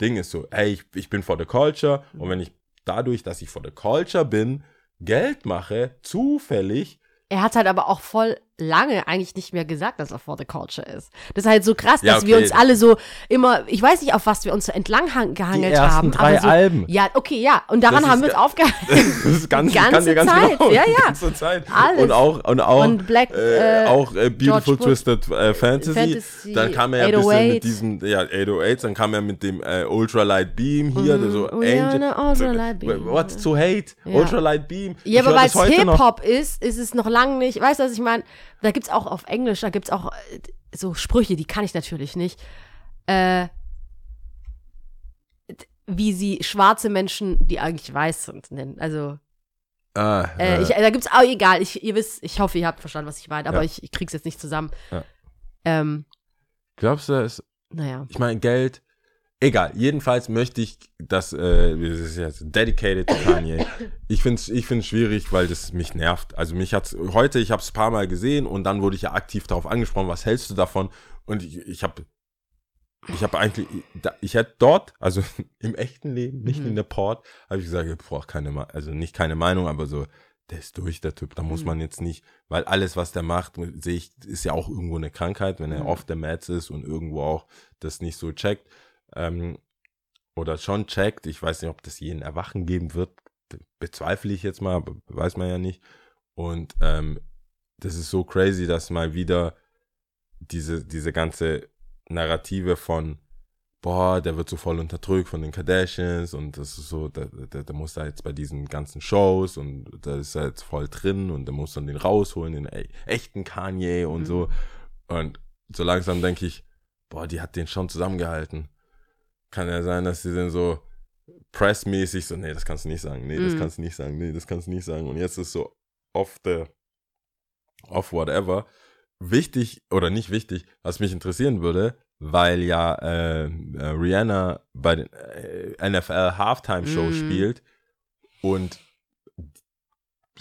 Ding ist. So, hey, ich, ich bin for the culture. Und wenn ich dadurch, dass ich for the culture bin, Geld mache, zufällig, Er hat halt aber auch voll lange eigentlich nicht mehr gesagt, dass er for the culture ist. Das ist halt so krass, Ja, dass wir okay. uns alle so immer, ich weiß nicht, auf was wir uns so entlang hang- gehangelt ersten haben. drei aber so, Alben. Ja, okay, ja. Und daran Das haben wir uns aufgehalten. Das ist ganz, Die ganze ganz Zeit, genau. ja, Die ja. ganze Zeit. Alles. Und auch, und auch, Und Black, äh, äh, auch äh, Beautiful Bush. Twisted äh, Fantasy. Fantasy, Dann kam er ja ein bisschen 808. mit diesem, ja, 808, dann kam er mit dem äh, Ultralight Beam hier, der so Oh Angel. Ultralight Beam. What's to hate? Ja. Ultralight Beam. Ja, Ich aber weil es. Hip-Hop ist, ist es noch lange nicht. Weißt du, was ich meine? Da gibt's auch auf Englisch, da gibt's auch äh, so Sprüche, die kann ich natürlich nicht. Äh, wie sie schwarze Menschen, die eigentlich weiß sind, nennen. Also, Ah, äh, äh, ich, da gibt's auch, egal, ich, ihr wisst, ich hoffe, ihr habt verstanden, was ich meine, aber Ja. ich, ich krieg's jetzt nicht zusammen. Ja. Ähm, glaubst du, es, naja. ich meine, Geld, egal, jedenfalls möchte ich, dass, äh, das ist jetzt dedicated to Kanye. Ich finde es ich find's schwierig, weil das mich nervt. Also mich hat's, heute, ich habe es ein paar Mal gesehen und dann wurde ich ja aktiv darauf angesprochen, was hältst du davon? Und ich, ich habe ich habe eigentlich, ich hätte dort, also im echten Leben, nicht Mhm. in der Port, habe ich gesagt, ich brauche keine, also nicht keine Meinung, aber so, der ist durch, der Typ. Da muss Mhm. man jetzt nicht, weil alles, was der macht, sehe ich, ist ja auch irgendwo eine Krankheit, wenn er Mhm. off der Mats ist und irgendwo auch das nicht so checkt. Ähm, oder schon checkt. Ich weiß nicht, ob das jeden Erwachen geben wird. Bezweifle ich jetzt mal, weiß man ja nicht. Und ähm, das ist so crazy, dass mal wieder diese, diese ganze Narrative von, boah, der wird so voll unterdrückt von den Kardashians und das ist so, der, der, der muss da jetzt bei diesen ganzen Shows und da ist er jetzt voll drin und der muss dann den rausholen, den e echten Kanye und Mhm. so. Und so langsam denke ich, boah, die hat den schon zusammengehalten. Kann ja sein, dass sie dann so pressmäßig so, nee, das kannst du nicht sagen, nee, das Mhm. kannst du nicht sagen, nee, das kannst du nicht sagen. Und jetzt ist so off the, off whatever. Wichtig oder nicht wichtig, was mich interessieren würde, weil ja äh, äh, Rihanna bei den äh, NFL Halftime Show Mhm. spielt und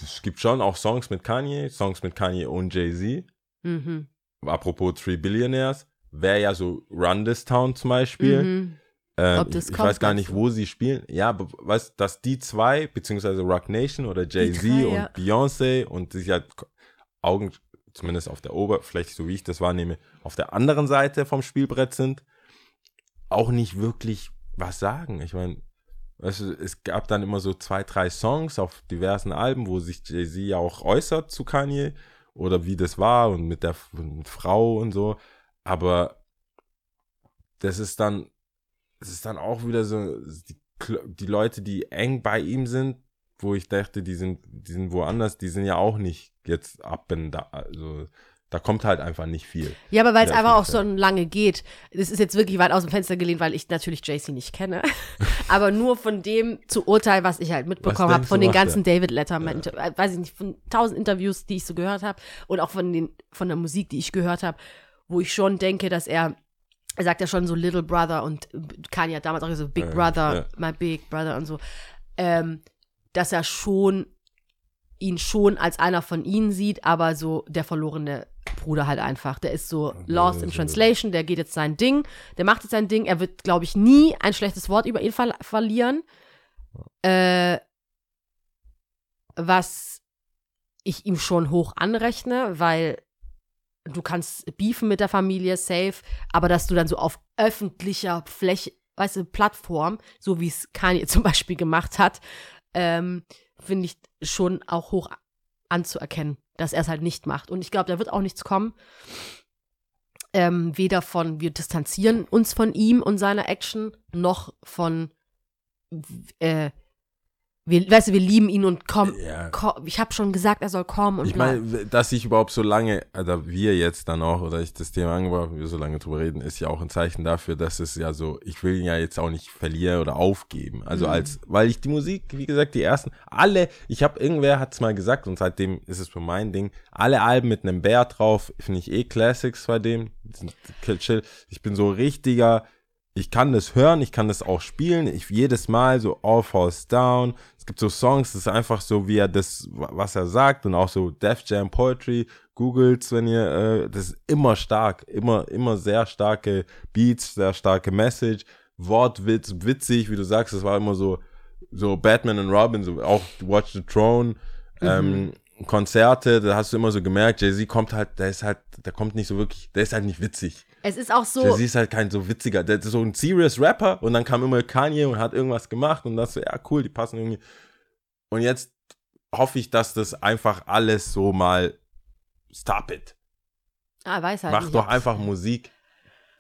es gibt schon auch Songs mit Kanye, Songs mit Kanye und Jay-Z. Mhm. Apropos Three Billionaires, wäre ja so Run This Town zum Beispiel. Mhm. Ähm, ich, ich weiß gar nicht, wo sie spielen. Ja, aber weißt dass die zwei, beziehungsweise Rock Nation oder Jay-Z und ja. Beyoncé und sich halt Augen, zumindest auf der Oberfläche, so wie ich das wahrnehme, auf der anderen Seite vom Spielbrett sind, auch nicht wirklich was sagen. Ich meine, weißt du, es gab dann immer so zwei, drei Songs auf diversen Alben, wo sich Jay-Z ja auch äußert zu Kanye oder wie das war und mit der mit Frau und so. Aber das ist dann, es ist dann auch wieder so, die, die Leute, die eng bei ihm sind, wo ich dachte, die sind, die sind woanders, die sind ja auch nicht jetzt ab und da, also da kommt halt einfach nicht viel. Ja, aber weil es Ja, einfach auch so lange geht. Das ist jetzt wirklich weit aus dem Fenster gelehnt, weil ich natürlich JC nicht kenne. aber nur von dem zu urteilen, was ich halt mitbekommen habe, von den ganzen David Letterman, äh, weiß ich nicht, von tausend Interviews, die ich so gehört habe und auch von, den, von der Musik, die ich gehört habe, wo ich schon denke, dass er, er sagt ja schon so Little Brother und Kanye hat damals auch so Big Ja, Brother, ja. my Big Brother und so, ähm, dass er schon ihn schon als einer von ihnen sieht, aber so der verlorene Bruder halt einfach. Der ist so lost in translation, der geht jetzt sein Ding, der macht jetzt sein Ding, er wird, glaube ich, nie ein schlechtes Wort über ihn ver verlieren. Äh, was ich ihm schon hoch anrechne, weil du kannst beefen mit der Familie, safe, aber dass du dann so auf öffentlicher Fläche, weißt du, Plattform, so wie es Kanye zum Beispiel gemacht hat, ähm, finde ich schon auch hoch anzuerkennen, dass er es halt nicht macht. Und ich glaube, da wird auch nichts kommen. Ähm, weder von, wir distanzieren uns von ihm und seiner Action, noch von, äh, wir, weißt du, wir lieben ihn und komm, Ja. komm ich habe schon gesagt, er soll kommen und Ich meine, dass ich überhaupt so lange, also wir jetzt dann auch, oder ich das Thema angebracht habe, wir so lange drüber reden, ist ja auch ein Zeichen dafür, dass es ja so, ich will ihn ja jetzt auch nicht verlieren oder aufgeben. Also Mhm. als, weil ich die Musik, wie gesagt, die ersten, alle, ich habe, irgendwer hat es mal gesagt und seitdem ist es für mein Ding, alle Alben mit einem Bär drauf, finde ich eh Classics bei dem. Sind chill. Ich bin so richtiger, ich kann das hören, ich kann das auch spielen. Ich jedes Mal so All Falls Down. Es gibt so Songs, das ist einfach so, wie er das, was er sagt und auch so Def Jam Poetry. Googles, wenn ihr, äh, das ist immer stark, immer, immer sehr starke Beats, sehr starke Message, Wortwitz, witzig, wie du sagst, es war immer so, so Batman und Robin, so auch Watch the Throne, ähm, Konzerte, da hast du immer so gemerkt, Jay-Z kommt halt, der ist halt, der kommt nicht so wirklich, der ist halt nicht witzig. Es ist auch so, Jay-Z ist halt kein so witziger, der ist so ein serious Rapper und dann kam immer Kanye und hat irgendwas gemacht und das so, ja cool, die passen irgendwie. Und jetzt hoffe ich, dass das einfach alles so mal stop it. ah, weiß halt Mach doch einfach Musik.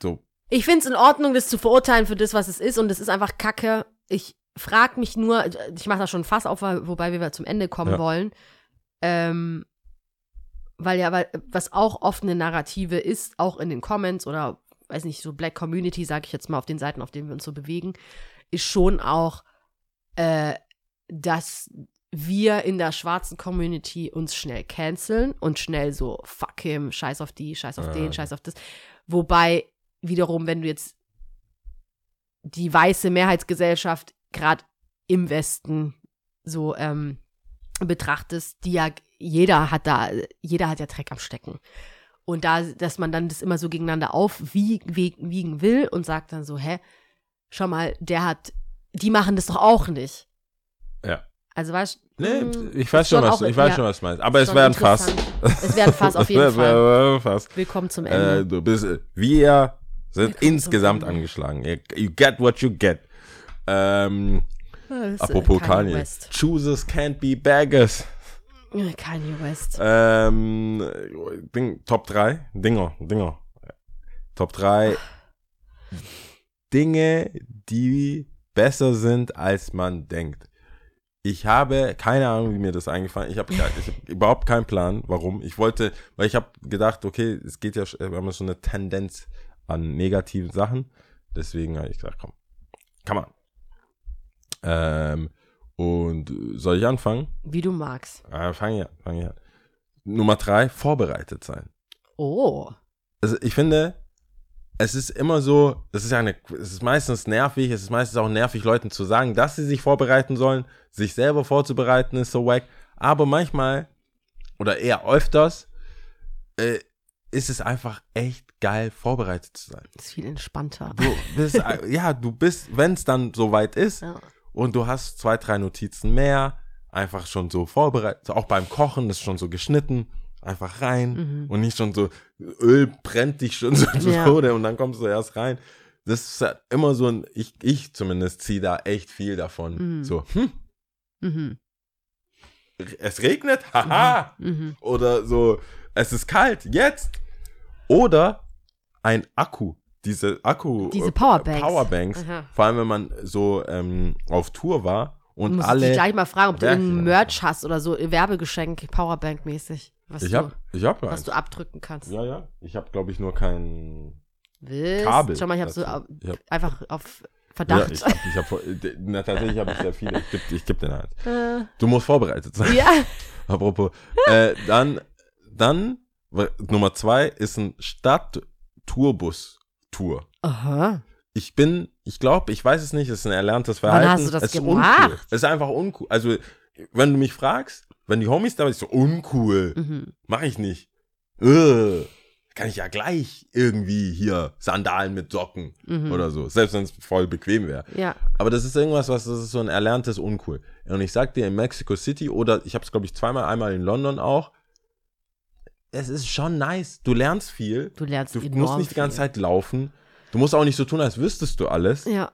So, Ich finde es in Ordnung, das zu verurteilen für das, was es ist. Und es ist einfach Kacke. Ich frage mich nur, ich mache da schon Fass auf, wobei wir zum Ende kommen Ja. wollen. Ähm, weil ja, weil, was auch oft eine Narrative ist, auch in den Comments oder, weiß nicht, so Black Community, sage ich jetzt mal, auf den Seiten, auf denen wir uns so bewegen, ist schon auch, äh, dass wir in der schwarzen Community uns schnell canceln und schnell so, fuck him, scheiß auf die, scheiß auf Ah, den, scheiß auf das. Wobei wiederum, wenn du jetzt die weiße Mehrheitsgesellschaft gerade im Westen so ähm, betrachtest, die ja jeder hat da, jeder hat ja Dreck am Stecken. Und da, dass man dann das immer so gegeneinander aufwiegen will und sagt dann so, hä, schau mal, der hat, die machen das doch auch nicht. ja. Also weißt Nee, mm, ich weiß schon, was, auch- ich weiß ja, schon, was du meinst. Aber es wäre ein Fass. Es wäre ein Fass auf jeden Fall. Fass. Willkommen zum Äh, Ende. du bist, wir sind Willkommen insgesamt angeschlagen. You, get what you get. Ähm, äh, apropos Kanye. Choosers can't be beggars. Kanye West. Ähm, Ding, Top 3. Dinger, Dinger. Top 3 Dinge, die besser sind, als man denkt. Ich habe keine Ahnung, wie mir das eingefallen Ich habe hab überhaupt keinen Plan, warum. Ich wollte, weil ich habe gedacht, okay, es geht ja, wir haben schon eine Tendenz an negativen Sachen. Deswegen habe ich gesagt, komm, kann man. Ähm, und soll ich anfangen? Wie du magst. Ah, fang ich an, fang ich an. Nummer drei, vorbereitet sein. Oh. Also ich finde, es ist immer so, es ist ja eine, es ist meistens nervig, es ist meistens auch nervig, Leuten zu sagen, dass sie sich vorbereiten sollen, sich selber vorzubereiten, ist so wack. Aber manchmal, oder eher öfters, äh, ist es einfach echt geil, vorbereitet zu sein. Ist viel entspannter. Du bist, äh, ja, du bist, wenn es dann soweit ist, Ja. Und du hast zwei, drei Notizen mehr, einfach schon so vorbereitet, auch beim Kochen ist schon so geschnitten, einfach rein und nicht schon so, Öl brennt dich schon so zu Ja. Tode und dann kommst du erst rein. Das ist ja immer so ein, ich, ich zumindest ziehe da echt viel davon. Mhm. So, hm, Mhm. es regnet, haha. Mhm. Oder so, es ist kalt, jetzt. Oder ein Akku. Diese Akku. Diese äh, Powerbanks. Powerbanks. Aha. Vor allem, wenn man so ähm, auf Tour war und musst alle. dich gleich mal fragen, ob du irgendein Merch hast oder so, Werbegeschenk, Powerbank-mäßig. Was, Ich du, hab, ich hab was du abdrücken kannst. Ja, ja. Ich habe, glaube ich, nur kein Willst? Kabel. Schau mal, ich habe so au- Ich hab- einfach auf Ja, Verdacht. ich hab, ich hab, äh, na, tatsächlich habe ich sehr viele. Ich geb, ich geb dir Hand. äh, Du musst vorbereitet sein. ja. Apropos. Äh, dann, dann, Nummer zwei ist ein Stadt-Tourbus-Tour. Aha. Ich bin, ich glaube, ich weiß es nicht, es ist ein erlerntes Wann Verhalten. hast du das es ist gemacht? uncool. Es ist einfach uncool. Also, wenn du mich fragst, wenn die Homies da sind, so uncool. Mhm. Mach ich nicht. Äh, kann ich ja gleich irgendwie hier Sandalen mit Socken Mhm. oder so. Selbst wenn es voll bequem wäre. Ja. Aber das ist irgendwas, was das ist so ein erlerntes Uncool. Und ich sag dir, in Mexico City oder ich habe es, glaube ich, zweimal, einmal in London auch. Es ist schon nice. Du lernst viel. Du lernst Du musst nicht die ganze viel. Zeit laufen. Du musst auch nicht so tun, als wüsstest du alles. Ja.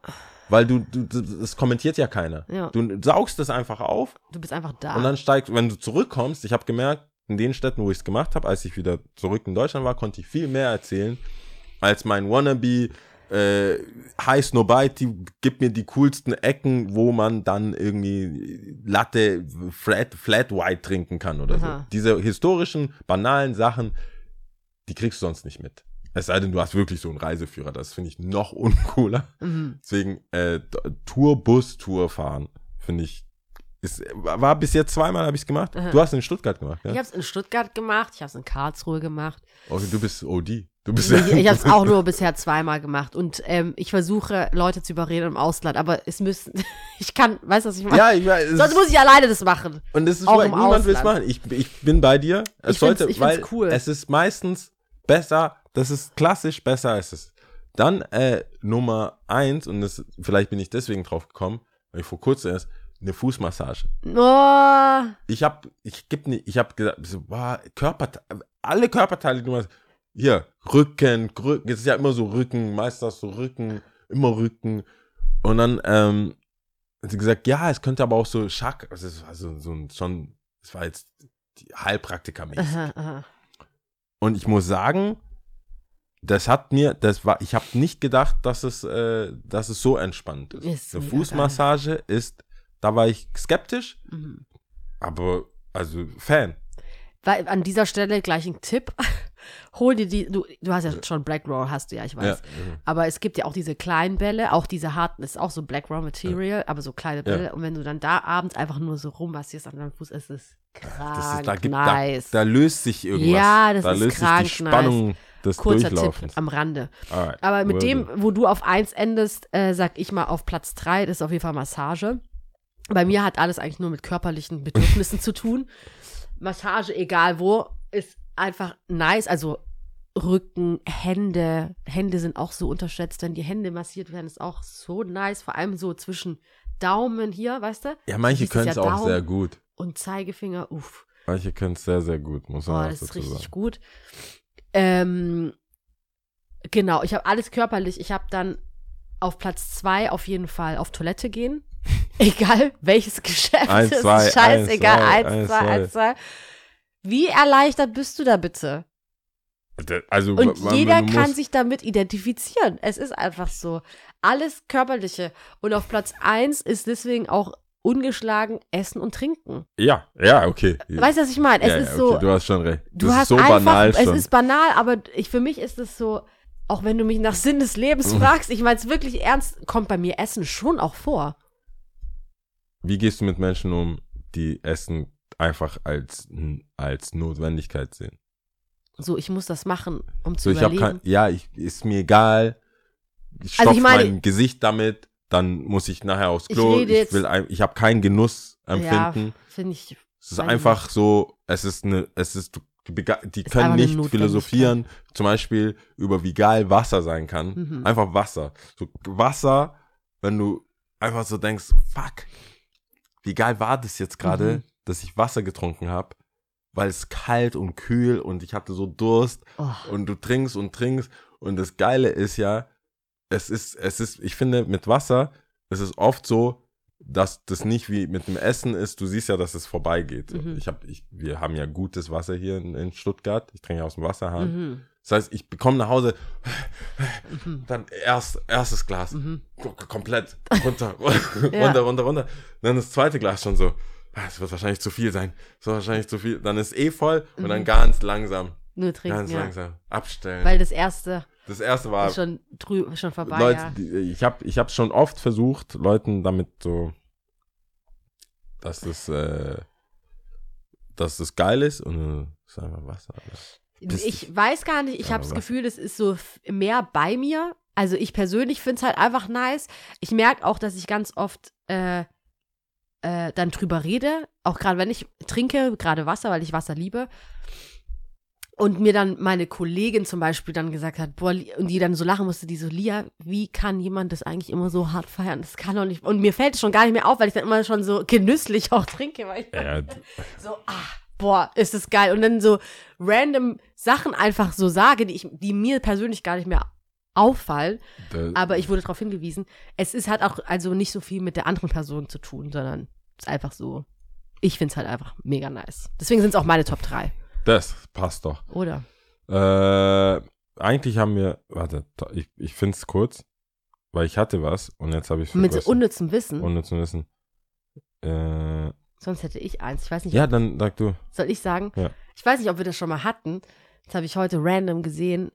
Weil du, du, das kommentiert ja keiner. Ja. Du saugst das einfach auf Du bist einfach da. und dann steigt, wenn du zurückkommst, ich habe gemerkt, in den Städten, wo ich es gemacht habe, als ich wieder zurück in Deutschland war, konnte ich viel mehr erzählen als mein Wannabe äh, High Snowbite, gib mir die coolsten Ecken, wo man dann irgendwie Latte Flat, Flat White trinken kann oder Aha. so. Diese historischen, banalen Sachen, die kriegst du sonst nicht mit. Es sei denn, du hast wirklich so einen Reiseführer. Das finde ich noch uncooler. Mhm. Deswegen äh, Tourbus, Tour fahren, finde ich, ist, war bis jetzt zweimal habe ich es gemacht. Aha. Du hast in Stuttgart gemacht, ja? Ich habe es in Stuttgart gemacht, ich habe es in Karlsruhe gemacht. Oh, du bist OD. Du bist Ich, ich habe es auch nur bisher zweimal gemacht und ähm, ich versuche Leute zu überreden im Ausland, aber es müssen, ich kann, weißt du, was ich meine? Ja, ich weiß. es Sonst muss ich alleine das machen. Und es ist Auch niemand will es machen. Ich, ich bin bei dir. Es Ich sollte, ich weil cool. es ist meistens besser, das ist klassisch besser als es. Dann äh, Nummer eins, und das, vielleicht bin ich deswegen drauf gekommen, weil ich vor kurzem erst, eine Fußmassage. Oh, Ich hab, ich geb nicht, ich hab gesagt, so, boah, Körperte alle Körperteile, die du machst, hier, Rücken, Rücken, es ist ja immer so Rücken, meistens du Rücken, immer Rücken. Und dann, ähm, hat sie gesagt, ja, es könnte aber auch so Schack, also es war so, so ein, schon, es war jetzt die Heilpraktiker-mäßig. aha, aha. Und ich muss sagen, das hat mir, das war, ich habe nicht gedacht, dass es, äh, dass es so entspannt ist. Ist Eine Fußmassage ist, da war ich skeptisch, Mhm. aber also Fan. Weil an dieser Stelle gleich ein Tipp. Hol dir die, du, du hast ja schon Black Roll, hast du ja, ich weiß. Ja. mhm. Aber es gibt ja auch diese kleinen Bälle, auch diese harten, ist auch so Black Raw Material, aber so kleine Bälle. Und wenn du dann da abends einfach nur so rummassierst an deinem Fuß, ist es krank Das ist, da, gibt, nice. da, da löst sich irgendwas. Ja, das da ist löst krank sich die Spannung des Kurzer. Tipp am Rande. Alright, Aber mit will dem, wo du auf eins endest, äh, sag ich mal auf Platz drei, das ist auf jeden Fall Massage. Bei mir hat alles eigentlich nur mit körperlichen Bedürfnissen zu tun. Massage, egal wo, ist einfach nice. Also Rücken, Hände. Hände sind auch so unterschätzt. Wenn die Hände massiert werden, ist auch so nice. Vor allem so zwischen Daumen hier, weißt du? Ja, manche können es ja auch Daumen sehr gut. Und Zeigefinger, uff. Manche können es sehr, sehr gut, muss Oh, man auch das ist richtig sagen. gut. Ähm, genau, ich habe alles körperlich. Ich habe dann auf Platz zwei auf jeden Fall auf Toilette gehen. Egal welches Geschäft. Eins, es zwei, ist scheißegal. eins, Eins, zwei, eins, zwei. Wie erleichtert bist du da bitte? Also, Und man- jeder du kann sich damit identifizieren. Es ist einfach so. Alles Körperliche. Und auf Platz eins ist deswegen auch ungeschlagen Essen und Trinken. Ja, ja, okay. Weißt du, was ich meine? Es ja, ist ja, so. okay, du hast schon recht. Du das hast ist so einfach, banal es schon. ist banal, aber ich, für mich ist es so, auch wenn du mich nach Sinn des Lebens fragst, ich meine es wirklich ernst, kommt bei mir Essen schon auch vor. Wie gehst du mit Menschen um, die Essen einfach als, als Notwendigkeit sehen? So, ich muss das machen, um zu So, ich überleben. kein, ja, ich, ist mir egal. Ich Also stopf ich meine- mein Gesicht damit, dann muss ich nachher aufs Ich Klo. Ich, will, ein- ich habe keinen Genuss ja, empfinden. finde ich. es ist ich einfach so, es ist eine, es ist, die, die können nicht philosophieren, zum Beispiel über wie geil Wasser sein kann. Mhm. Einfach Wasser. So Wasser, wenn du einfach so denkst, fuck, wie geil war das jetzt gerade, Mhm. dass ich Wasser getrunken habe, weil es kalt und kühl und ich hatte so Durst Oh, und du trinkst und trinkst und das Geile ist ja, es ist, es ist, ich finde mit Wasser, es ist oft so, dass das nicht wie mit dem Essen ist. Du siehst ja, dass es vorbeigeht. Mhm. Ich hab, ich, wir haben ja gutes Wasser hier in, in Stuttgart. Ich trinke aus dem Wasserhahn. mhm, Das heißt, ich bekomme nach Hause, mhm, dann erst, erstes Glas, mhm. Komplett runter, Ja. runter, runter, runter. Dann das zweite Glas schon so, ah, es wird wahrscheinlich zu viel sein. Es wird wahrscheinlich zu viel. Dann ist eh voll und dann Mhm. ganz langsam, Nur trinken, ganz ja. langsam abstellen. Weil das erste das erste war, ist schon, drü schon vorbei, Leute, ja. die, ich habe ich hab schon oft versucht, Leuten damit so, dass das, äh, dass das geil ist und äh, ist einfach Wasser. Piss Ich weiß gar nicht, ich habe das? Gefühl, es ist so mehr bei mir. Also ich persönlich finde es halt einfach nice. Ich merke auch, dass ich ganz oft äh, äh, dann drüber rede, auch gerade wenn ich trinke, gerade Wasser, weil ich Wasser liebe. Und mir dann meine Kollegin zum Beispiel dann gesagt hat, boah, und die dann so lachen musste, die so, Lia, wie kann jemand das eigentlich immer so hart feiern? Das kann doch nicht. Und mir fällt es schon gar nicht mehr auf, weil ich dann immer schon so genüsslich auch trinke, weil ich Ja, so, ah, boah, ist das geil. Und dann so random Sachen einfach so sage, die, ich, die mir persönlich gar nicht mehr auffallen. da, Aber ich wurde darauf hingewiesen, es ist halt auch also nicht so viel mit der anderen Person zu tun, sondern es ist einfach so. Ich finde es halt einfach mega nice. Deswegen sind es auch meine Top 3, das passt doch. oder? Äh, eigentlich haben wir, warte, ich, ich finde es kurz, weil ich hatte was und jetzt habe ich Mit so unnützem Wissen. Zu wissen. Äh, Sonst hätte ich eins. Ich weiß nicht, ja, ob, dann sag du. soll ich sagen? Ja. Ich weiß nicht, ob wir das schon mal hatten. Das habe ich heute random gesehen.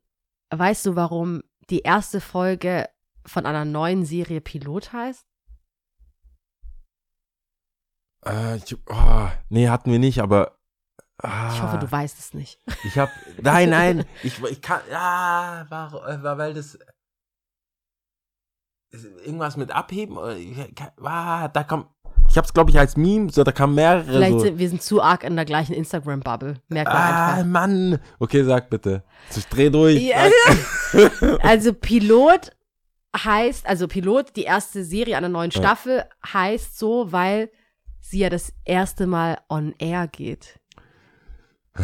Weißt du, warum die erste Folge von einer neuen Serie Pilot heißt? Äh, ich, oh, nee, hatten wir nicht, aber. Ah, Ich hoffe, du weißt es nicht. Ich hab. Nein, nein. Ich, ich kann. Ja, war, war weil das. Irgendwas mit Abheben? Oder, ah, da kam. Ich hab's, glaube ich, als Meme, so, da kamen mehrere. Vielleicht so. sind wir sind zu arg in der gleichen Instagram-Bubble. Merkt man Ah, einfach. Mann. Okay, sag bitte. Ich dreh durch. Ja. Also Pilot heißt, also Pilot, die erste Serie einer neuen Ja. Staffel, heißt so, weil sie ja das erste Mal on air geht. Äh,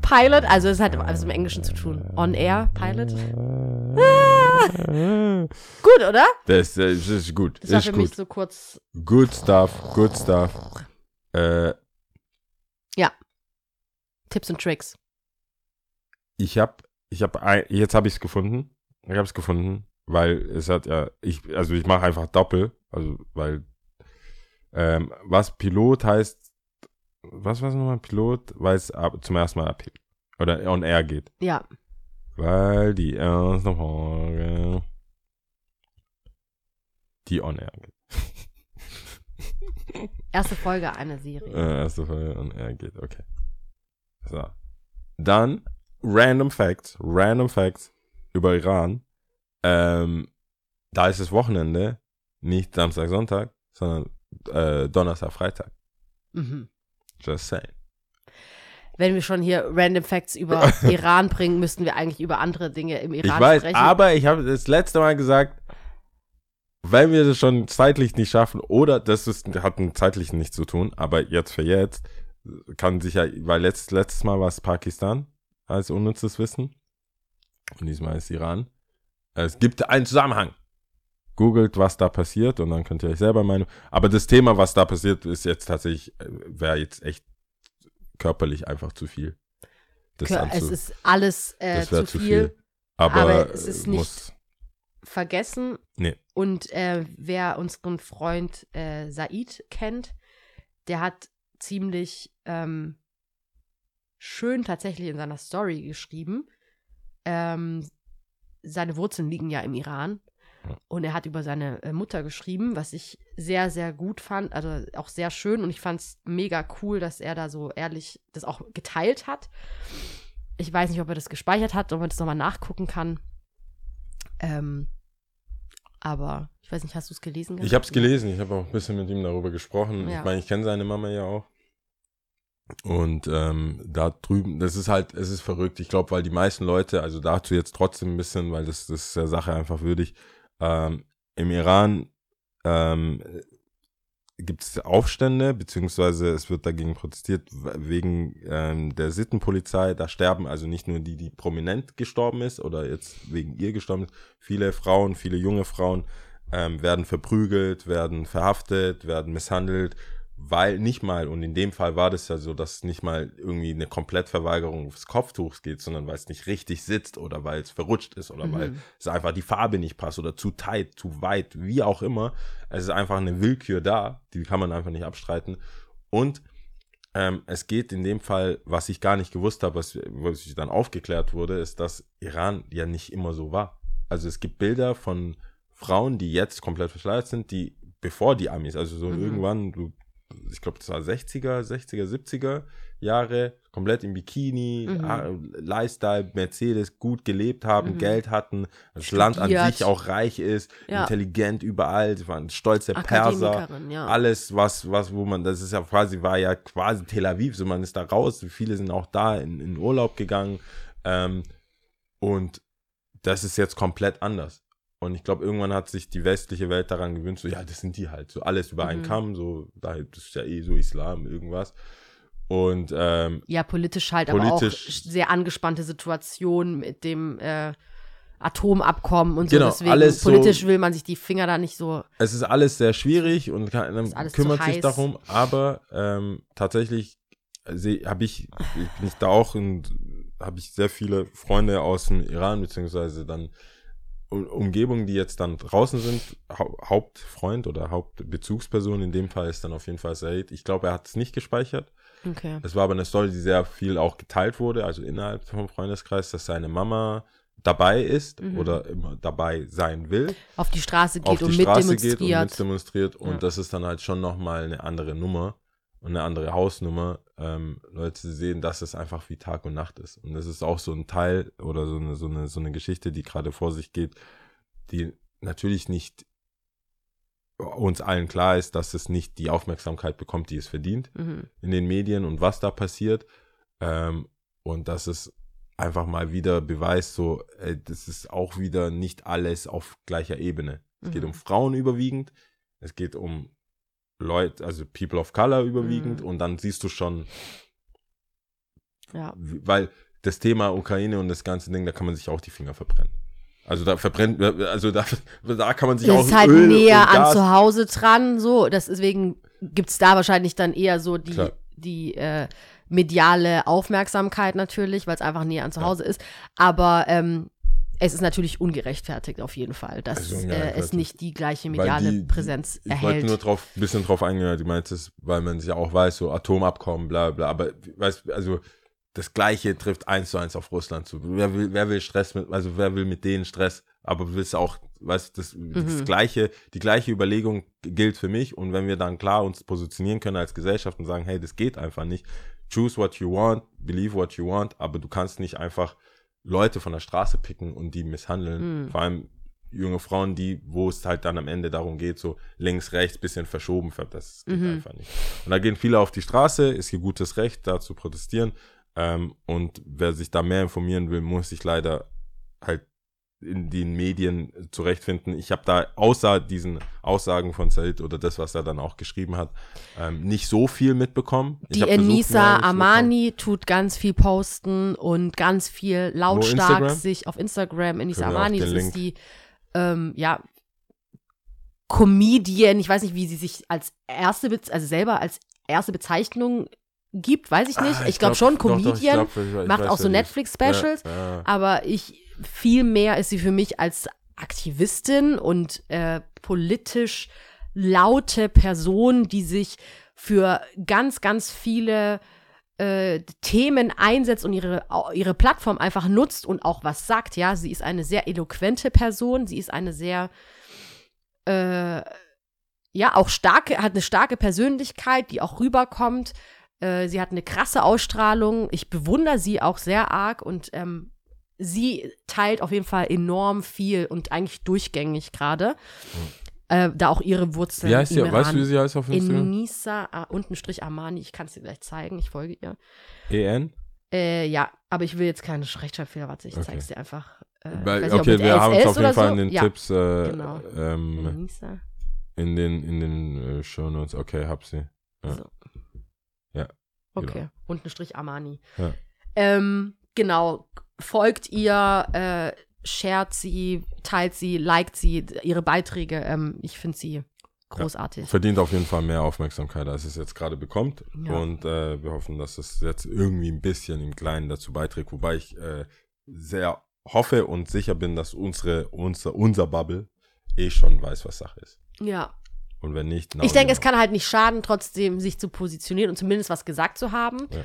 Pilot, also es hat also im Englischen zu tun. On air, Pilot. Gut, oder? Das, das ist gut. Das war ist für gut. mich so kurz. Good stuff, good stuff. Äh, Tipps und Tricks. ich hab, ich hab, ein, jetzt habe ich es gefunden. Ich habe es gefunden, weil es hat ja, ich, also ich mache einfach Doppel, also weil, ähm, was Pilot heißt, was war es nochmal Pilot, weil es zum ersten Mal abhebt oder on air geht, Ja, weil die erste Folge, die on air geht. erste Folge einer Serie. Äh, erste Folge on air geht, okay. So. Dann Random Facts, Random Facts über Iran. Ähm, da ist das Wochenende nicht Samstag, Sonntag, sondern äh, Donnerstag, Freitag. Mhm. Just saying. Wenn wir schon hier Random Facts über Iran bringen, müssten wir eigentlich über andere Dinge im Iran ich weiß, sprechen. aber ich habe das letzte Mal gesagt, wenn wir das schon zeitlich nicht schaffen, oder das ist, hat mit zeitlich nichts zu tun, aber jetzt für jetzt kann sich ja, weil letzt, letztes Mal war es Pakistan als unnützes Wissen und diesmal ist Iran. Es gibt einen Zusammenhang. Googelt, was da passiert und dann könnt ihr euch selber meinen. Aber das Thema, was da passiert, ist jetzt tatsächlich, wäre jetzt echt körperlich einfach zu viel. Das Klar, es ist alles äh, zu viel. zu viel. Aber, aber es ist nicht- vergessen. Nee. Und äh, wer unseren Freund äh, Said kennt, der hat ziemlich ähm, schön tatsächlich in seiner Story geschrieben. Ähm, seine Wurzeln liegen ja im Iran. Ja. Und er hat über seine äh, Mutter geschrieben, was ich sehr, sehr gut fand, also auch sehr schön. Und ich fand es mega cool, dass er da so ehrlich das auch geteilt hat. Ich weiß nicht, ob er das gespeichert hat, ob man das nochmal nachgucken kann. Ähm, aber ich weiß nicht, hast du es gelesen? Ich habe es gelesen, ich habe auch ein bisschen mit ihm darüber gesprochen. Ja. Ich meine, ich kenne seine Mama ja auch. Und ähm, da drüben, das ist halt, es ist verrückt. Ich glaube, weil die meisten Leute, also dazu jetzt trotzdem ein bisschen, weil das, das ist der Sache einfach würdig. Ähm, Im Iran ähm, gibt es Aufstände, beziehungsweise es wird dagegen protestiert wegen ähm, der Sittenpolizei. Da sterben also nicht nur die, die prominent gestorben ist oder jetzt wegen ihr gestorben ist. Viele Frauen, viele junge Frauen ähm, werden verprügelt, werden verhaftet, werden misshandelt, weil nicht mal, und in dem Fall war das ja so, dass nicht mal irgendwie eine Komplettverweigerung des Kopftuchs geht, sondern weil es nicht richtig sitzt oder weil es verrutscht ist oder Mhm. weil es einfach die Farbe nicht passt oder zu tight, zu weit, wie auch immer. Es ist einfach eine Willkür da, die kann man einfach nicht abstreiten. Und ähm, es geht in dem Fall, was ich gar nicht gewusst habe, was, was ich dann aufgeklärt wurde, ist, dass Iran ja nicht immer so war. Also es gibt Bilder von Frauen, die jetzt komplett verschleiert sind, die bevor die Amis, also so Mhm. irgendwann, du, ich glaube, das war 60er, 60er, 70er Jahre, komplett im Bikini, Mhm. ah, Lifestyle, Mercedes, gut gelebt haben, Mhm. Geld hatten, das Land an Studiert. sich auch reich ist, Ja. intelligent überall, sie waren stolze Perser, ja. alles, was, was, wo man, das ist ja quasi, war ja quasi Tel Aviv, so man ist da raus, viele sind auch da in, in Urlaub gegangen, ähm, und das ist jetzt komplett anders. Und ich glaube, irgendwann hat sich die westliche Welt daran gewöhnt, so, ja, das sind die halt, so alles über einen Mhm. Kamm, so, da, das ist ja eh so Islam, irgendwas. Und, ähm, Ja, politisch halt, aber auch Politisch- sehr angespannte Situation mit dem äh, Atomabkommen und Genau, so. Deswegen alles so- politisch will man sich die Finger da nicht so. es ist alles sehr schwierig und kann, alles kümmert sich heiß. darum, aber ähm, tatsächlich habe ich, bin ich da auch in, habe ich sehr viele Freunde aus dem Iran, beziehungsweise dann Umgebung, die jetzt dann draußen sind. Hau Hauptfreund oder Hauptbezugsperson in dem Fall ist dann auf jeden Fall Said. Ich glaube, er hat es nicht gespeichert. Okay. Es war aber eine Story, die sehr viel auch geteilt wurde, also innerhalb vom Freundeskreis, dass seine Mama dabei ist Mhm. oder immer dabei sein will, Auf die Straße geht auf die und Straße geht mitdemonstriert. und mitdemonstriert und Ja. das ist dann halt schon nochmal eine andere Nummer und eine andere Hausnummer. Ähm, Leute sehen, dass es einfach wie Tag und Nacht ist. Und das ist auch so ein Teil oder so eine, so eine, so eine Geschichte, die gerade vor sich geht, die natürlich nicht uns allen klar ist, dass es nicht die Aufmerksamkeit bekommt, die es verdient Mhm. in den Medien und was da passiert. Ähm, und dass es einfach mal wieder beweist, so, äh, das ist auch wieder nicht alles auf gleicher Ebene. Es geht Mhm. um Frauen überwiegend, es geht um Leute, also People of Color überwiegend Mhm. und dann siehst du schon, Ja. weil das Thema Ukraine und das ganze Ding, da kann man sich auch die Finger verbrennen. Also da verbrennt, also da, da kann man sich Das auch ist halt Öl näher an zu Hause dran, so. Das, deswegen gibt es da wahrscheinlich dann eher so die, Klar. die äh, mediale Aufmerksamkeit natürlich, weil es einfach näher an zu Ja. Hause ist. Aber ähm, es ist natürlich ungerechtfertigt auf jeden Fall, dass Also äh, es nicht die gleiche mediale die- Präsenz Ich wollte erhält. nur drauf, ein bisschen drauf eingehen, du meintest, weil man ja auch weiß, so Atomabkommen, bla bla, aber weißt, also das Gleiche trifft eins zu eins auf Russland zu. Wer will, wer will Stress mit, also wer will mit denen Stress, aber willst auch, weißt das, das Mhm. gleiche, die gleiche Überlegung gilt für mich und wenn wir dann klar uns positionieren können als Gesellschaft und sagen, hey, das geht einfach nicht, choose what you want, believe what you want, aber du kannst nicht einfach Leute von der Straße picken und die misshandeln. Mhm. Vor allem junge Frauen, die, wo es halt dann am Ende darum geht, so links, rechts, bisschen verschoben, das geht Mhm. einfach nicht. Und da gehen viele auf die Straße, ist ihr gutes Recht, da zu protestieren. Ähm, und wer sich da mehr informieren will, muss sich leider halt in den Medien zurechtfinden. Ich habe da außer diesen Aussagen von Said oder das, was er dann auch geschrieben hat, ähm, nicht so viel mitbekommen. Ich Die versucht, Enisa mitzubekommen. Armani tut ganz viel posten und ganz viel lautstark sich auf Instagram. Enisa Können auch Armani, das ist die, ähm, ja, Comedian. Ich weiß nicht, wie sie sich als erste, also selber als erste Bezeichnung gibt, weiß ich nicht. Ah, ich glaube schon, doch, doch, ich Comedian. glaub, ich ich macht auch so. Netflix-Specials. Ja, ja. Aber ich, viel mehr ist sie für mich als Aktivistin und äh, politisch laute Person, die sich für ganz, ganz viele äh, Themen einsetzt und ihre, ihre Plattform einfach nutzt und auch was sagt. Ja, sie ist eine sehr eloquente Person, sie ist eine sehr, äh, ja, auch starke, hat eine starke Persönlichkeit, die auch rüberkommt. Äh, sie hat eine krasse Ausstrahlung. Ich bewundere sie auch sehr arg und ähm, sie teilt auf jeden Fall enorm viel und eigentlich durchgängig gerade. Äh, da auch ihre Wurzeln Wie heißt sie? Weißt du, wie sie heißt auf Instagram? Enisa, ah, unten Strich Armani, ich kann es dir gleich zeigen, ich folge ihr. EN? Äh, ja, aber ich will jetzt keine Rechtschreibfehler, warte, ich Okay. zeig's dir einfach. Äh, Weil, nicht, okay, wir haben es auf jeden Fall so. in den ja. Tipps äh, genau. ähm, Enisa. in den, in den äh, Shownotes. Okay, hab sie. Ja. So. Ja, Okay, genau. unten Strich Armani. Ja. Ähm, genau, folgt ihr, äh, shared sie, teilt sie, liked sie, ihre Beiträge. Ähm, ich finde sie großartig. Verdient auf jeden Fall mehr Aufmerksamkeit, als es jetzt gerade bekommt. Ja. Und äh, wir hoffen, dass es jetzt irgendwie ein bisschen im Kleinen dazu beiträgt. Wobei ich äh, sehr hoffe und sicher bin, dass unsere, unser, unser Bubble eh schon weiß, was Sache ist. Ja, Und wenn nicht, now ich denke, es kann halt nicht schaden, trotzdem sich zu positionieren und zumindest was gesagt zu haben. Ja.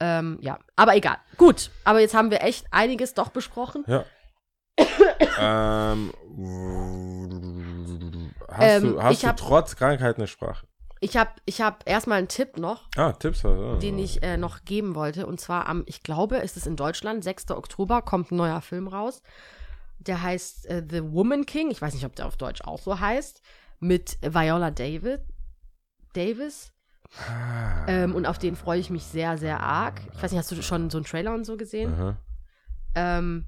Ähm, ja, aber egal. Gut, aber jetzt haben wir echt einiges doch besprochen. Ja. ähm, hast Ähm, du, hast ich du hab- trotz Krankheit eine Sprache? Ich habe ich hab erstmal einen Tipp noch, Ah, Tipps. Also, den ich äh, noch geben wollte. Und zwar am, ich glaube, ist es in Deutschland, 6. Oktober kommt ein neuer Film raus. Der heißt äh, The Woman King. Ich weiß nicht, ob der auf Deutsch auch so heißt. Mit Viola David, Davis. Ah. Ähm, und auf den freue ich mich sehr, sehr arg. Ich weiß nicht, hast du schon so einen Trailer und so gesehen? Aha. Ähm,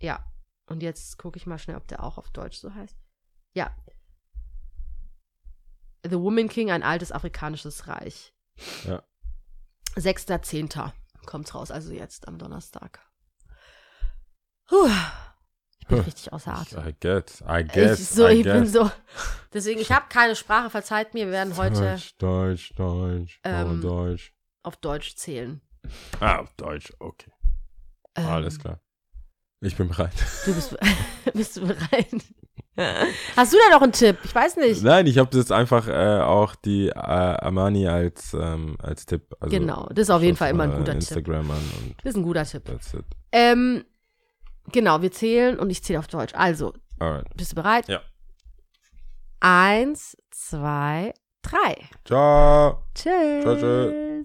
ja. Und jetzt gucke ich mal schnell, ob der auch auf Deutsch so heißt. Ja. The Woman King, ein altes afrikanisches Reich. Ja. 6.10. kommt's raus, also jetzt am Donnerstag. Puh. Ich bin Huh. richtig außer Atem. I get, I guess, ich so, I ich bin guess. so. Deswegen, ich habe keine Sprache, verzeiht mir, wir werden heute Deutsch, Deutsch, Deutsch, Ähm, Deutsch. auf Deutsch zählen. Ah, auf Deutsch, okay. Ähm, Alles klar. Ich bin bereit. Du bist, bist du bereit? Hast du da noch einen Tipp? Ich weiß nicht. Nein, ich habe jetzt einfach äh, auch die äh, Armani als, ähm, als Tipp. Also Genau, das ist auf jeden Fall immer ein guter Tipp. Instagram an und Das ist ein guter Tipp. that's it. Ähm, genau, wir zählen und ich zähle auf Deutsch. Also, Alright. bist du bereit? Ja. Eins, zwei, drei. Ciao. Tschüss. Ciao, tschö.